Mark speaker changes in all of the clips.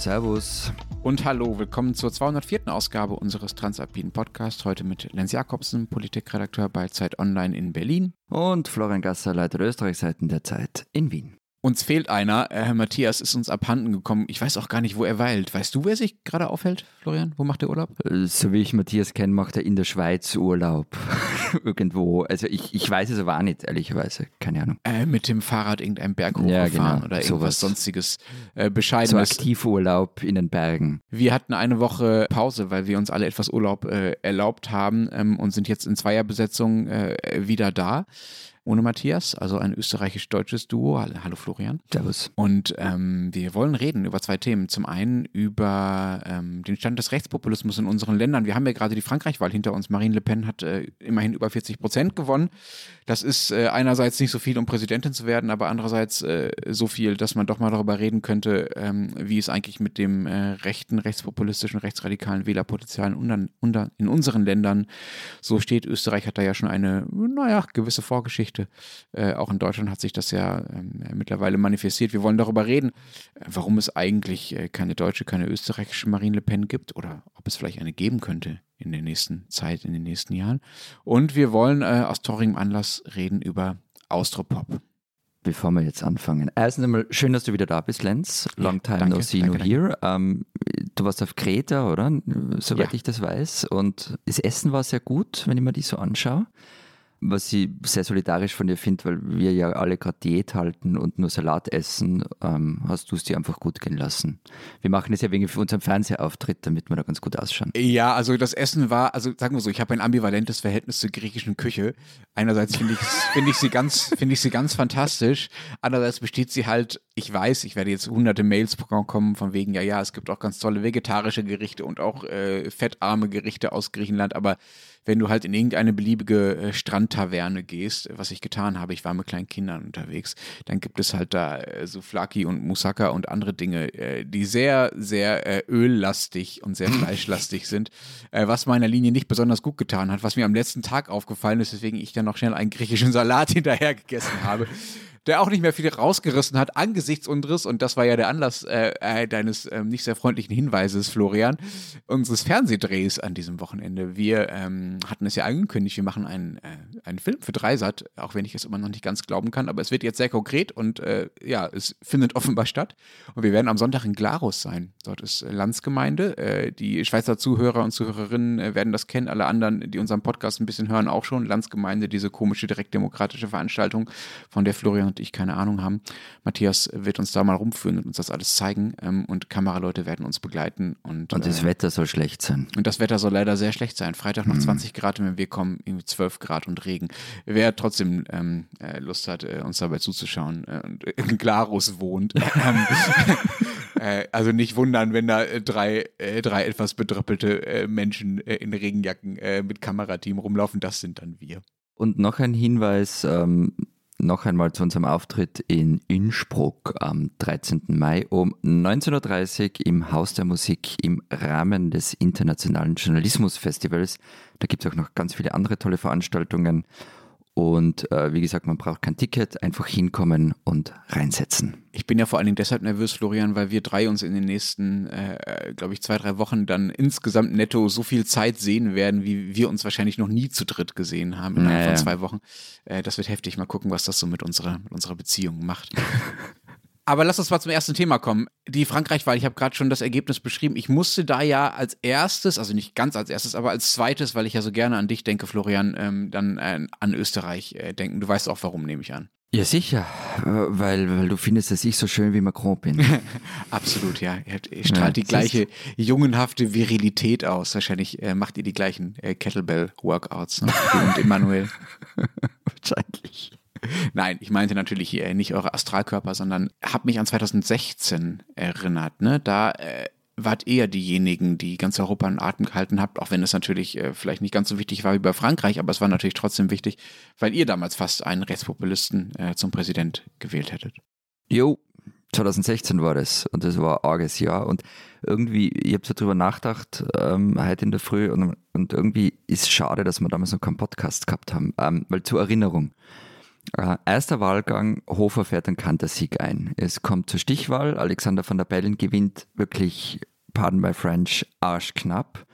Speaker 1: Servus.
Speaker 2: Und hallo, willkommen zur 204. Ausgabe unseres Transalpinen Podcasts. Heute mit Lenz Jakobsen, Politikredakteur bei Zeit Online in Berlin.
Speaker 1: Und Florian Gasser, Leiter der Österreichseiten der Zeit in Wien.
Speaker 2: Uns fehlt einer. Herr Matthias ist uns abhanden gekommen. Ich weiß auch gar nicht, wo er weilt. Weißt du, wer sich gerade aufhält, Florian? Wo macht er Urlaub?
Speaker 1: Äh, so wie ich Matthias kenne, macht er in der Schweiz Urlaub. Irgendwo. Also ich, ich weiß es aber auch nicht, ehrlicherweise. Keine Ahnung.
Speaker 2: Äh, mit dem Fahrrad irgendeinen Berg hochgefahren ja, genau. oder irgendwas Sowas. sonstiges äh, Bescheidenes.
Speaker 1: So Aktivurlaub in den Bergen.
Speaker 2: Wir hatten eine Woche Pause, weil wir uns alle etwas Urlaub äh, erlaubt haben ähm, und sind jetzt in Zweierbesetzung äh, wieder da ohne Matthias, also ein österreichisch-deutsches Duo. Hallo Florian.
Speaker 1: Servus.
Speaker 2: Und ähm, wir wollen reden über zwei Themen. Zum einen über ähm, den Stand des Rechtspopulismus in unseren Ländern. Wir haben ja gerade die Frankreich-Wahl hinter uns. Marine Le Pen hat äh, immerhin über 40 Prozent gewonnen. Das ist äh, einerseits nicht so viel, um Präsidentin zu werden, aber andererseits äh, so viel, dass man doch mal darüber reden könnte, ähm, wie es eigentlich mit dem äh, rechten, rechtspopulistischen, rechtsradikalen Wählerpotenzial in unseren Ländern so steht. Österreich hat da ja schon eine, naja, gewisse Vorgeschichte Geschichte. Äh, auch in Deutschland hat sich das ja äh, mittlerweile manifestiert. Wir wollen darüber reden, äh, warum es eigentlich äh, keine deutsche, keine österreichische Marine Le Pen gibt oder ob es vielleicht eine geben könnte in der nächsten Zeit, in den nächsten Jahren. Und wir wollen äh, aus traurigem Anlass reden über Austropop
Speaker 1: bevor wir jetzt anfangen. Erstens einmal schön, dass du wieder da bist, Lenz. Long time danke, no see no here. Ähm, du warst auf Kreta, oder? Soweit ja. ich das weiß. Und das Essen war sehr gut, wenn ich mir die so anschaue was ich sehr solidarisch von dir finde, weil wir ja alle gerade Diät halten und nur Salat essen, ähm, hast du es dir einfach gut gehen lassen. Wir machen das ja wegen unserem Fernsehauftritt, damit wir da ganz gut ausschauen.
Speaker 2: Ja, also das Essen war, also sagen wir so, ich habe ein ambivalentes Verhältnis zur griechischen Küche. Einerseits finde ich, find ich, sie ganz, finde ich sie ganz fantastisch. Andererseits besteht sie halt, ich weiß, ich werde jetzt hunderte Mails bekommen von wegen, ja, ja, es gibt auch ganz tolle vegetarische Gerichte und auch äh, fettarme Gerichte aus Griechenland, aber wenn du halt in irgendeine beliebige äh, Strandtaverne gehst, was ich getan habe, ich war mit kleinen Kindern unterwegs, dann gibt es halt da äh, so Flaki und Moussaka und andere Dinge, äh, die sehr, sehr äh, öllastig und sehr fleischlastig sind, äh, was meiner Linie nicht besonders gut getan hat, was mir am letzten Tag aufgefallen ist, weswegen ich dann noch schnell einen griechischen Salat hinterher gegessen habe der auch nicht mehr viel rausgerissen hat angesichts unseres, und das war ja der Anlass äh, äh, deines äh, nicht sehr freundlichen Hinweises, Florian, unseres Fernsehdrehs an diesem Wochenende. Wir ähm, hatten es ja angekündigt, wir machen einen, äh, einen Film für Dreisat, auch wenn ich es immer noch nicht ganz glauben kann, aber es wird jetzt sehr konkret und äh, ja, es findet offenbar statt. Und wir werden am Sonntag in Glarus sein. Dort ist Landsgemeinde. Äh, die Schweizer Zuhörer und Zuhörerinnen werden das kennen, alle anderen, die unseren Podcast ein bisschen hören, auch schon. Landsgemeinde, diese komische direktdemokratische Veranstaltung, von der Florian und ich keine Ahnung haben. Matthias wird uns da mal rumführen und uns das alles zeigen ähm, und Kameraleute werden uns begleiten. Und,
Speaker 1: und das äh, Wetter soll schlecht sein.
Speaker 2: Und das Wetter soll leider sehr schlecht sein. Freitag noch mhm. 20 Grad und wenn wir kommen, irgendwie 12 Grad und Regen. Wer trotzdem ähm, äh, Lust hat, äh, uns dabei zuzuschauen äh, und in Glarus wohnt, ähm, äh, also nicht wundern, wenn da drei, drei etwas bedröppelte Menschen in Regenjacken mit Kamerateam rumlaufen. Das sind dann wir.
Speaker 1: Und noch ein Hinweis, ähm, noch einmal zu unserem Auftritt in Innsbruck am 13. Mai um 19.30 Uhr im Haus der Musik im Rahmen des Internationalen Journalismusfestivals. Da gibt es auch noch ganz viele andere tolle Veranstaltungen. Und äh, wie gesagt, man braucht kein Ticket, einfach hinkommen und reinsetzen.
Speaker 2: Ich bin ja vor allen Dingen deshalb nervös, Florian, weil wir drei uns in den nächsten, äh, glaube ich, zwei, drei Wochen dann insgesamt netto so viel Zeit sehen werden, wie wir uns wahrscheinlich noch nie zu dritt gesehen haben innerhalb naja. von zwei Wochen. Äh, das wird heftig. Mal gucken, was das so mit unserer, mit unserer Beziehung macht. Aber lass uns mal zum ersten Thema kommen. Die Frankreich-Wahl, ich habe gerade schon das Ergebnis beschrieben. Ich musste da ja als erstes, also nicht ganz als erstes, aber als zweites, weil ich ja so gerne an dich denke, Florian, ähm, dann äh, an Österreich äh, denken. Du weißt auch warum, nehme ich an.
Speaker 1: Ja, sicher, weil, weil du findest, dass ich so schön wie Macron bin.
Speaker 2: Absolut, ja. Er, strahlt ja, die gleiche jungenhafte Virilität aus. Wahrscheinlich äh, macht ihr die gleichen äh, Kettlebell-Workouts ne? und Emanuel.
Speaker 1: Wahrscheinlich.
Speaker 2: Nein, ich meinte natürlich äh, nicht eure Astralkörper, sondern habe mich an 2016 erinnert. Ne? Da äh, wart eher diejenigen, die ganz Europa in Atem gehalten habt, auch wenn es natürlich äh, vielleicht nicht ganz so wichtig war wie bei Frankreich, aber es war natürlich trotzdem wichtig, weil ihr damals fast einen Rechtspopulisten äh, zum Präsident gewählt hättet.
Speaker 1: Jo, 2016 war das und das war ein arges Jahr und irgendwie, ich habe so drüber nachgedacht ähm, heute in der Früh und, und irgendwie ist es schade, dass wir damals noch keinen Podcast gehabt haben, ähm, weil zur Erinnerung, Äh, erster Wahlgang, Hofer fährt einen Kantersieg ein. Es kommt zur Stichwahl, Alexander van der Bellen gewinnt wirklich, pardon by French, arschknapp.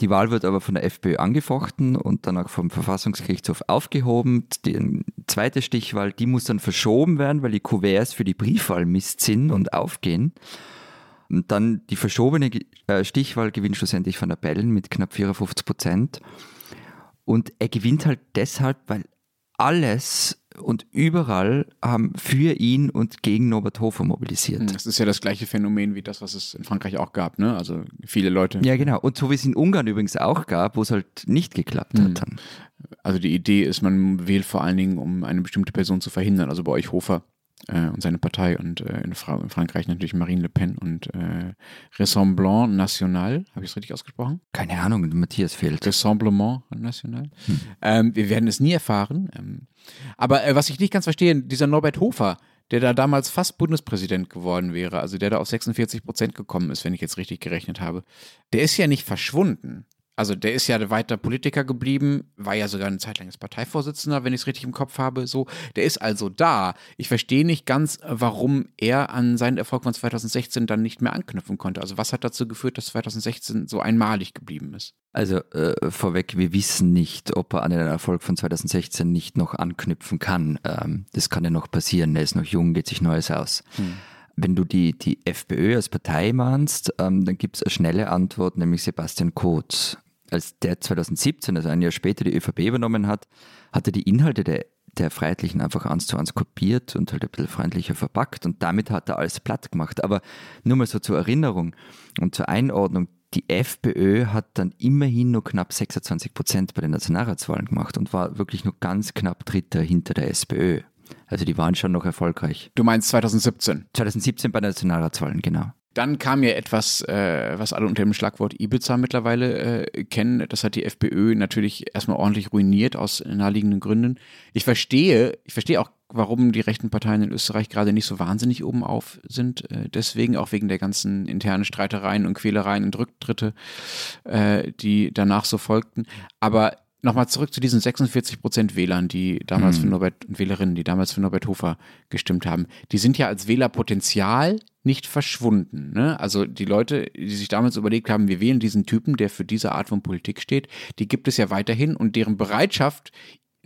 Speaker 1: Die Wahl wird aber von der FPÖ angefochten und dann auch vom Verfassungsgerichtshof aufgehoben. Die zweite Stichwahl, die muss dann verschoben werden, weil die Kuverts für die Briefwahl Mist sind und aufgehen. Und dann die verschobene äh, Stichwahl gewinnt schlussendlich von der Bellen mit knapp 54 Prozent. Und er gewinnt halt deshalb, weil alles und überall haben für ihn und gegen Norbert Hofer mobilisiert. Hm,
Speaker 2: das ist ja das gleiche Phänomen wie das, was es in Frankreich auch gab, ne? Also viele Leute.
Speaker 1: Ja, genau. Und so wie es in Ungarn übrigens auch gab, wo es halt nicht geklappt mhm. hat dann.
Speaker 2: Also die Idee ist, man wählt vor allen Dingen, um eine bestimmte Person zu verhindern. Also bei euch Hofer äh, und seine Partei und äh, in, Fra in, Frankreich natürlich Marine Le Pen und äh, Rassemblement National. Habe ich es richtig ausgesprochen?
Speaker 1: Keine Ahnung, Matthias fehlt.
Speaker 2: Rassemblement National. Hm. Ähm, wir werden es nie erfahren. Ähm, aber äh, was ich nicht ganz verstehe, dieser Norbert Hofer, der da damals fast Bundespräsident geworden wäre, also der da auf 46 Prozent gekommen ist, wenn ich jetzt richtig gerechnet habe, der ist ja nicht verschwunden. Also der ist ja weiter Politiker geblieben, war ja sogar eine Zeit lang als Parteivorsitzender, wenn ich es richtig im Kopf habe. So, der ist also da. Ich verstehe nicht ganz, warum er an seinen Erfolg von 2016 dann nicht mehr anknüpfen konnte. Also was hat dazu geführt, dass 2016 so einmalig geblieben ist?
Speaker 1: Also äh, vorweg, wir wissen nicht, ob er an den Erfolg von 2016 nicht noch anknüpfen kann. Ähm, das kann ja noch passieren. Er ist noch jung, geht sich Neues aus. Hm. Wenn du die, die FPÖ als Partei mahnst, ähm, dann gibt es eine schnelle Antwort, nämlich Sebastian Kurz als der 2017, also ein Jahr später, die ÖVP übernommen hat, hat er die Inhalte der, der Freiheitlichen einfach eins zu eins kopiert und halt ein bisschen freundlicher verpackt und damit hat er alles platt gemacht. Aber nur mal so zur Erinnerung und zur Einordnung, die FPÖ hat dann immerhin nur knapp 26 Prozent bei den Nationalratswahlen gemacht und war wirklich nur ganz knapp Dritter hinter der SPÖ. Also die waren schon noch erfolgreich.
Speaker 2: Du meinst 2017?
Speaker 1: 2017 bei den Nationalratswahlen, genau.
Speaker 2: Dann kam ja etwas, äh, was alle unter dem Schlagwort Ibiza mittlerweile äh, kennen. Das hat die FPÖ natürlich erstmal ordentlich ruiniert aus naheliegenden Gründen. Ich verstehe, ich verstehe auch, warum die rechten Parteien in Österreich gerade nicht so wahnsinnig oben auf sind. Äh, deswegen auch wegen der ganzen internen Streitereien und Quälereien und Rücktritte, äh, die danach so folgten. Aber nochmal zurück zu diesen 46 Prozent Wählern, die damals hm. für Norbert Wählerinnen, die damals für Norbert Hofer gestimmt haben. Die sind ja als Wählerpotenzial nicht verschwunden. Ne? Also die Leute, die sich damals überlegt haben, wir wählen diesen Typen, der für diese Art von Politik steht, die gibt es ja weiterhin und deren Bereitschaft,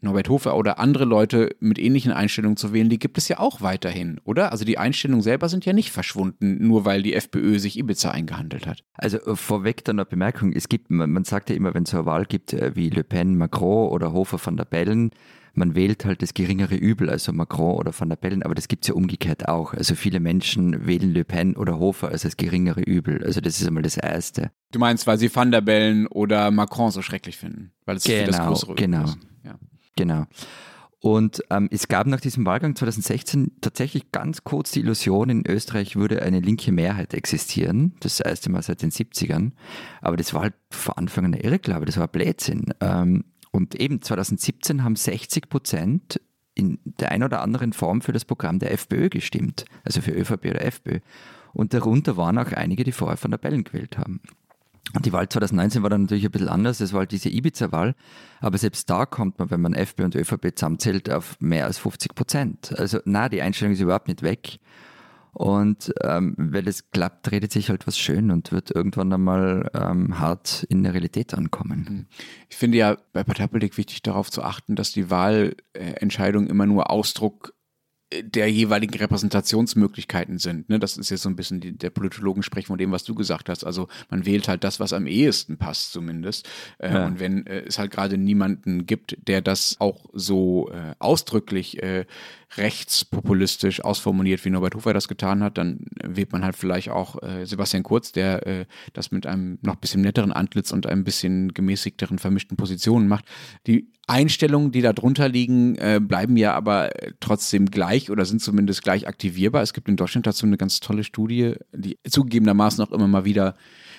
Speaker 2: Norbert Hofer oder andere Leute mit ähnlichen Einstellungen zu wählen, die gibt es ja auch weiterhin, oder? Also die Einstellungen selber sind ja nicht verschwunden, nur weil die FPÖ sich Ibiza eingehandelt hat.
Speaker 1: Also äh, vorweg dann eine Bemerkung, es gibt, man sagt ja immer, wenn es eine Wahl gibt äh, wie Le Pen, Macron oder Hofer von der Bellen, man wählt halt das geringere Übel, also Macron oder Van der Bellen, aber das gibt es ja umgekehrt auch. Also viele Menschen wählen Le Pen oder Hofer als das geringere Übel. Also das ist einmal das Erste.
Speaker 2: Du meinst, weil sie Van der Bellen oder Macron so schrecklich finden? Weil es
Speaker 1: genau,
Speaker 2: das größere
Speaker 1: Übel genau, ist. Ja. Genau. Und ähm, es gab nach diesem Wahlgang 2016 tatsächlich ganz kurz die Illusion, in Österreich würde eine linke Mehrheit existieren. Das erste Mal seit den 70ern. Aber das war halt vor Anfang eine Irrglaube, das war Blödsinn. Ähm, und eben 2017 haben 60 Prozent in der einen oder anderen Form für das Programm der FPÖ gestimmt, also für ÖVP oder FPÖ. Und darunter waren auch einige, die vorher von der Bellen gewählt haben. Und die Wahl 2019 war dann natürlich ein bisschen anders, es war halt diese Ibiza-Wahl, aber selbst da kommt man, wenn man FPÖ und ÖVP zusammenzählt, auf mehr als 50 Prozent. Also na, die Einstellung ist überhaupt nicht weg. Und ähm, wenn es klappt, redet sich halt was schön und wird irgendwann einmal ähm, hart in der Realität ankommen. Mhm.
Speaker 2: Ich finde ja bei Parteipolitik wichtig darauf zu achten, dass die Wahlentscheidung immer nur Ausdruck der jeweiligen Repräsentationsmöglichkeiten sind. Ne? Das ist jetzt so ein bisschen die, der Politologen-Sprech von dem, was du gesagt hast. Also man wählt halt das, was am ehesten passt zumindest. Äh, ja. Und wenn äh, es halt gerade niemanden gibt, der das auch so äh, ausdrücklich äh, rechtspopulistisch ausformuliert, wie Norbert Hofer das getan hat, dann wählt man halt vielleicht auch äh, Sebastian Kurz, der äh, das mit einem noch bisschen netteren Antlitz und einem bisschen gemäßigteren, vermischten Positionen macht. Die Einstellungen, die da drunter liegen, äh, bleiben ja aber trotzdem gleich oder sind zumindest gleich aktivierbar. Es gibt in Deutschland dazu eine ganz tolle Studie, die zugegebenermaßen auch immer mal wieder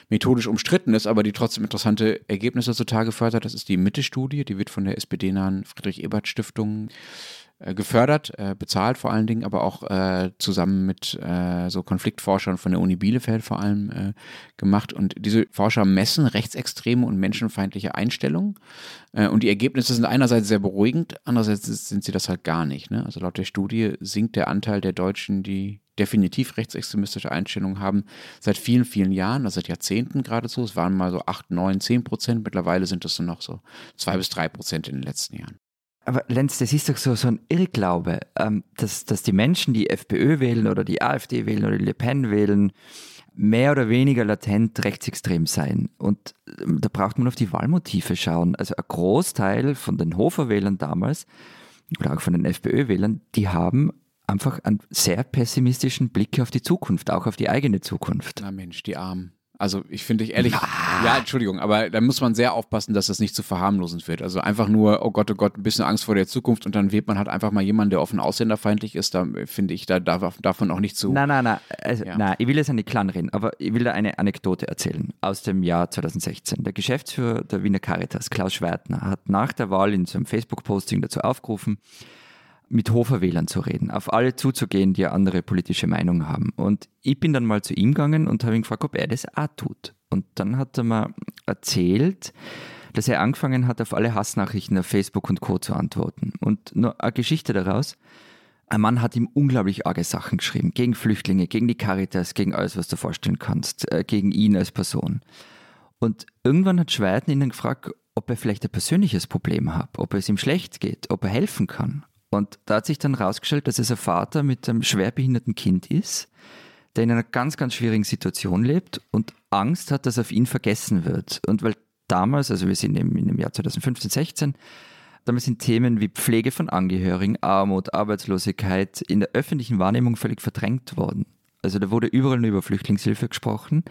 Speaker 2: methodisch umstritten ist, aber die trotzdem interessante Ergebnisse zutage fördert. Das ist die Mitte-Studie, die wird von der SPD-nahen Friedrich-Ebert-Stiftung äh, gefördert, äh, bezahlt vor allen Dingen, aber auch äh, zusammen mit äh, so Konfliktforschern von der Uni Bielefeld vor allem äh, gemacht. Und diese Forscher messen rechtsextreme und menschenfeindliche Einstellungen. Äh, und die Ergebnisse sind einerseits sehr beruhigend, andererseits sind sie das halt gar nicht. Ne? Also laut der Studie sinkt der Anteil der Deutschen, die definitiv rechtsextremistische Einstellungen haben, seit vielen, vielen Jahren, also seit Jahrzehnten geradezu. Es waren mal so 8, 9, 10 Prozent. Mittlerweile sind es nur noch so 2 bis 3 Prozent in den letzten Jahren.
Speaker 1: Aber Lenz, das ist doch so, so ein Irrglaube, ähm, dass, dass die Menschen, die FPÖ wählen oder die AfD wählen oder die Le Pen wählen, mehr oder weniger latent rechtsextrem sein. Und ähm, da braucht man auf die Wahlmotive schauen. Also ein Großteil von den Hofer-Wählern damals oder auch von den FPÖ-Wählern, die haben einfach einen sehr pessimistischen Blick auf die Zukunft, auch auf die eigene Zukunft.
Speaker 2: Na Mensch, die Armen. Also ich finde ich ehrlich, ja. ja, Entschuldigung, aber da muss man sehr aufpassen, dass das nicht zu verharmlosend wird. Also einfach nur, oh Gott, oh Gott, ein bisschen Angst vor der Zukunft und dann wählt man halt einfach mal jemanden, der offen ausländerfeindlich ist. Da finde ich, da darf, darf man auch nicht zu.
Speaker 1: Nein, nein, nein, also, ja. nein, ich will jetzt nicht klein reden, aber ich will da eine Anekdote erzählen aus dem Jahr 2016. Der Geschäftsführer der Wiener Caritas, Klaus Schwertner, hat nach der Wahl in seinem Facebook-Posting dazu aufgerufen, mit Hofer-Wählern zu reden, auf alle zuzugehen, die eine andere politische Meinung haben. Und ich bin dann mal zu ihm gegangen und habe ihn gefragt, ob er das auch tut. Und dann hat er mir erzählt, dass er angefangen hat, auf alle Hassnachrichten auf Facebook und Co. zu antworten. Und nur eine Geschichte daraus. Ein Mann hat ihm unglaublich arge Sachen geschrieben. Gegen Flüchtlinge, gegen die Caritas, gegen alles, was du vorstellen kannst, äh, gegen ihn als Person. Und irgendwann hat Schweiden ihn dann gefragt, ob er vielleicht ein persönliches Problem hat, ob es ihm schlecht geht, ob er helfen kann. Und da hat sich dann herausgestellt, dass es ein Vater mit einem schwerbehinderten Kind ist, der in einer ganz, ganz schwierigen Situation lebt und Angst hat, dass auf ihn vergessen wird. Und weil damals, also wir sind im, dem Jahr 2015, 16, damals sind Themen wie Pflege von Angehörigen, Armut, Arbeitslosigkeit in der öffentlichen Wahrnehmung völlig verdrängt worden. Also da wurde überall nur über Flüchtlingshilfe gesprochen.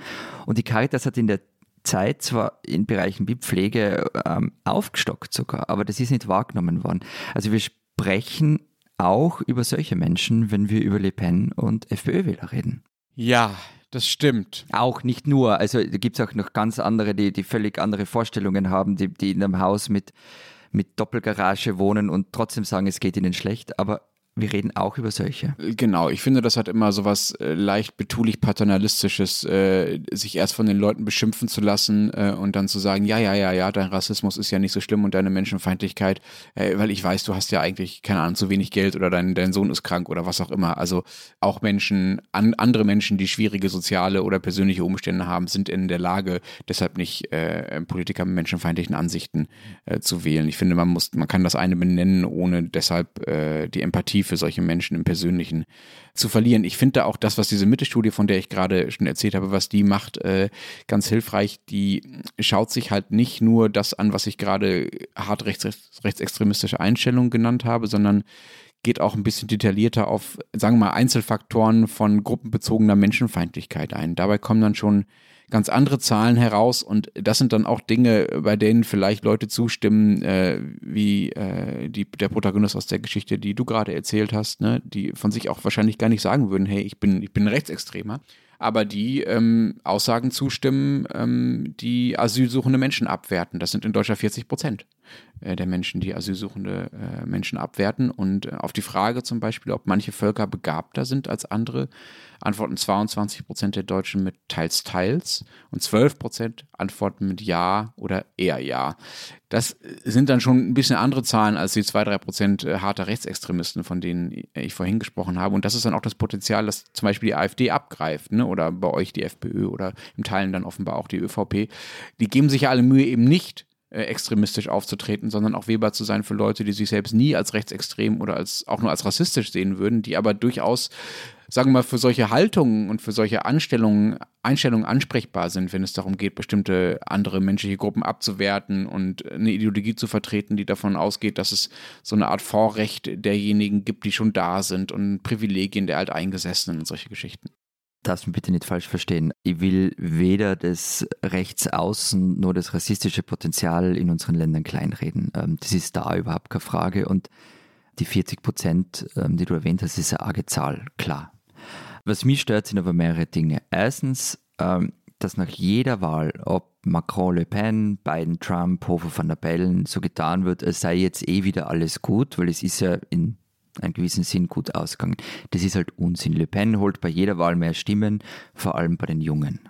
Speaker 1: Und die Caritas hat in der Zeit zwar in Bereichen wie Pflege ähm, aufgestockt sogar, aber das ist nicht wahrgenommen worden. Also wir sprechen auch über solche Menschen, wenn wir über Le Pen und FPÖ-Wähler reden.
Speaker 2: Ja, das stimmt.
Speaker 1: Auch nicht nur. Also da gibt es auch noch ganz andere, die, die völlig andere Vorstellungen haben, die, die in einem Haus mit, mit Doppelgarage wohnen und trotzdem sagen, es geht ihnen schlecht. Aber wir reden auch über solche.
Speaker 2: Genau, ich finde, das hat immer so was äh, leicht betulich paternalistisches, äh, sich erst von den Leuten beschimpfen zu lassen äh, und dann zu sagen, ja, ja, ja, ja, dein Rassismus ist ja nicht so schlimm und deine Menschenfeindlichkeit, äh, weil ich weiß, du hast ja eigentlich, keine Ahnung, zu wenig Geld oder dein, dein Sohn ist krank oder was auch immer. Also auch Menschen, an, andere Menschen, die schwierige soziale oder persönliche Umstände haben, sind in der Lage, deshalb nicht äh, Politiker mit menschenfeindlichen Ansichten zu wählen. Ich finde, man muss, man kann das eine benennen, ohne deshalb die Empathie für solche Menschen im Persönlichen zu verlieren. Ich finde da auch das, was diese Mittelstudie, von der ich gerade schon erzählt habe, was die macht, äh, ganz hilfreich. Die schaut sich halt nicht nur das an, was ich gerade hart rechts, rechtsextremistische Einstellungen genannt habe, sondern geht auch ein bisschen detaillierter auf, sagen wir mal, Einzelfaktoren von gruppenbezogener Menschenfeindlichkeit ein. Dabei kommen dann schon ganz andere Zahlen heraus und das sind dann auch Dinge, bei denen vielleicht Leute zustimmen, äh, wie äh, die, der Protagonist aus der Geschichte, die du gerade erzählt hast, ne, die von sich auch wahrscheinlich gar nicht sagen würden, hey, ich bin, ich bin Rechtsextremer aber die ähm, Aussagen zustimmen, ähm, die asylsuchende Menschen abwerten. Das sind in Deutschland 40 Prozent der Menschen, die asylsuchende äh, Menschen abwerten. Und äh, auf die Frage zum Beispiel, ob manche Völker begabter sind als andere, antworten 22 Prozent der Deutschen mit teils, teils und 12 Prozent antworten mit ja oder eher ja. Das sind dann schon ein bisschen andere Zahlen als die 2, 3 Prozent äh, harter Rechtsextremisten, von denen ich vorhin gesprochen habe. Und das ist dann auch das Potenzial, das zum Beispiel die AfD abgreift, ne? oder bei euch die FPÖ oder im Teilen dann offenbar auch die ÖVP. Die geben sich ja alle Mühe, eben nicht äh, extremistisch aufzutreten, sondern auch Weber zu sein für Leute, die sich selbst nie als rechtsextrem oder als auch nur als rassistisch sehen würden, die aber durchaus sagen wir mal, für solche Haltungen und für solche Anstellungen, Einstellungen ansprechbar sind, wenn es darum geht, bestimmte andere menschliche Gruppen abzuwerten und eine Ideologie zu vertreten, die davon ausgeht, dass es so eine Art Vorrecht derjenigen gibt, die schon da sind und Privilegien der Alteingesessenen und solche Geschichten
Speaker 1: darfst mich bitte nicht falsch verstehen. Ich will weder das Rechtsaußen noch das rassistische Potenzial in unseren Ländern kleinreden. Ähm, das ist da überhaupt keine Frage. Und die 40 Prozent, ähm, die du erwähnt hast, ist eine arge Zahl, klar. Was mich stört, sind aber mehrere Dinge. Erstens, ähm, dass nach jeder Wahl, ob Macron, Le Pen, Biden, Trump, Hofer van der Bellen, so getan wird, es sei jetzt eh wieder alles gut, weil es ist ja in einen gewissen Sinn gut ausgegangen. Das ist halt Unsinn. Le Pen holt bei jeder Wahl mehr Stimmen, vor allem bei den Jungen.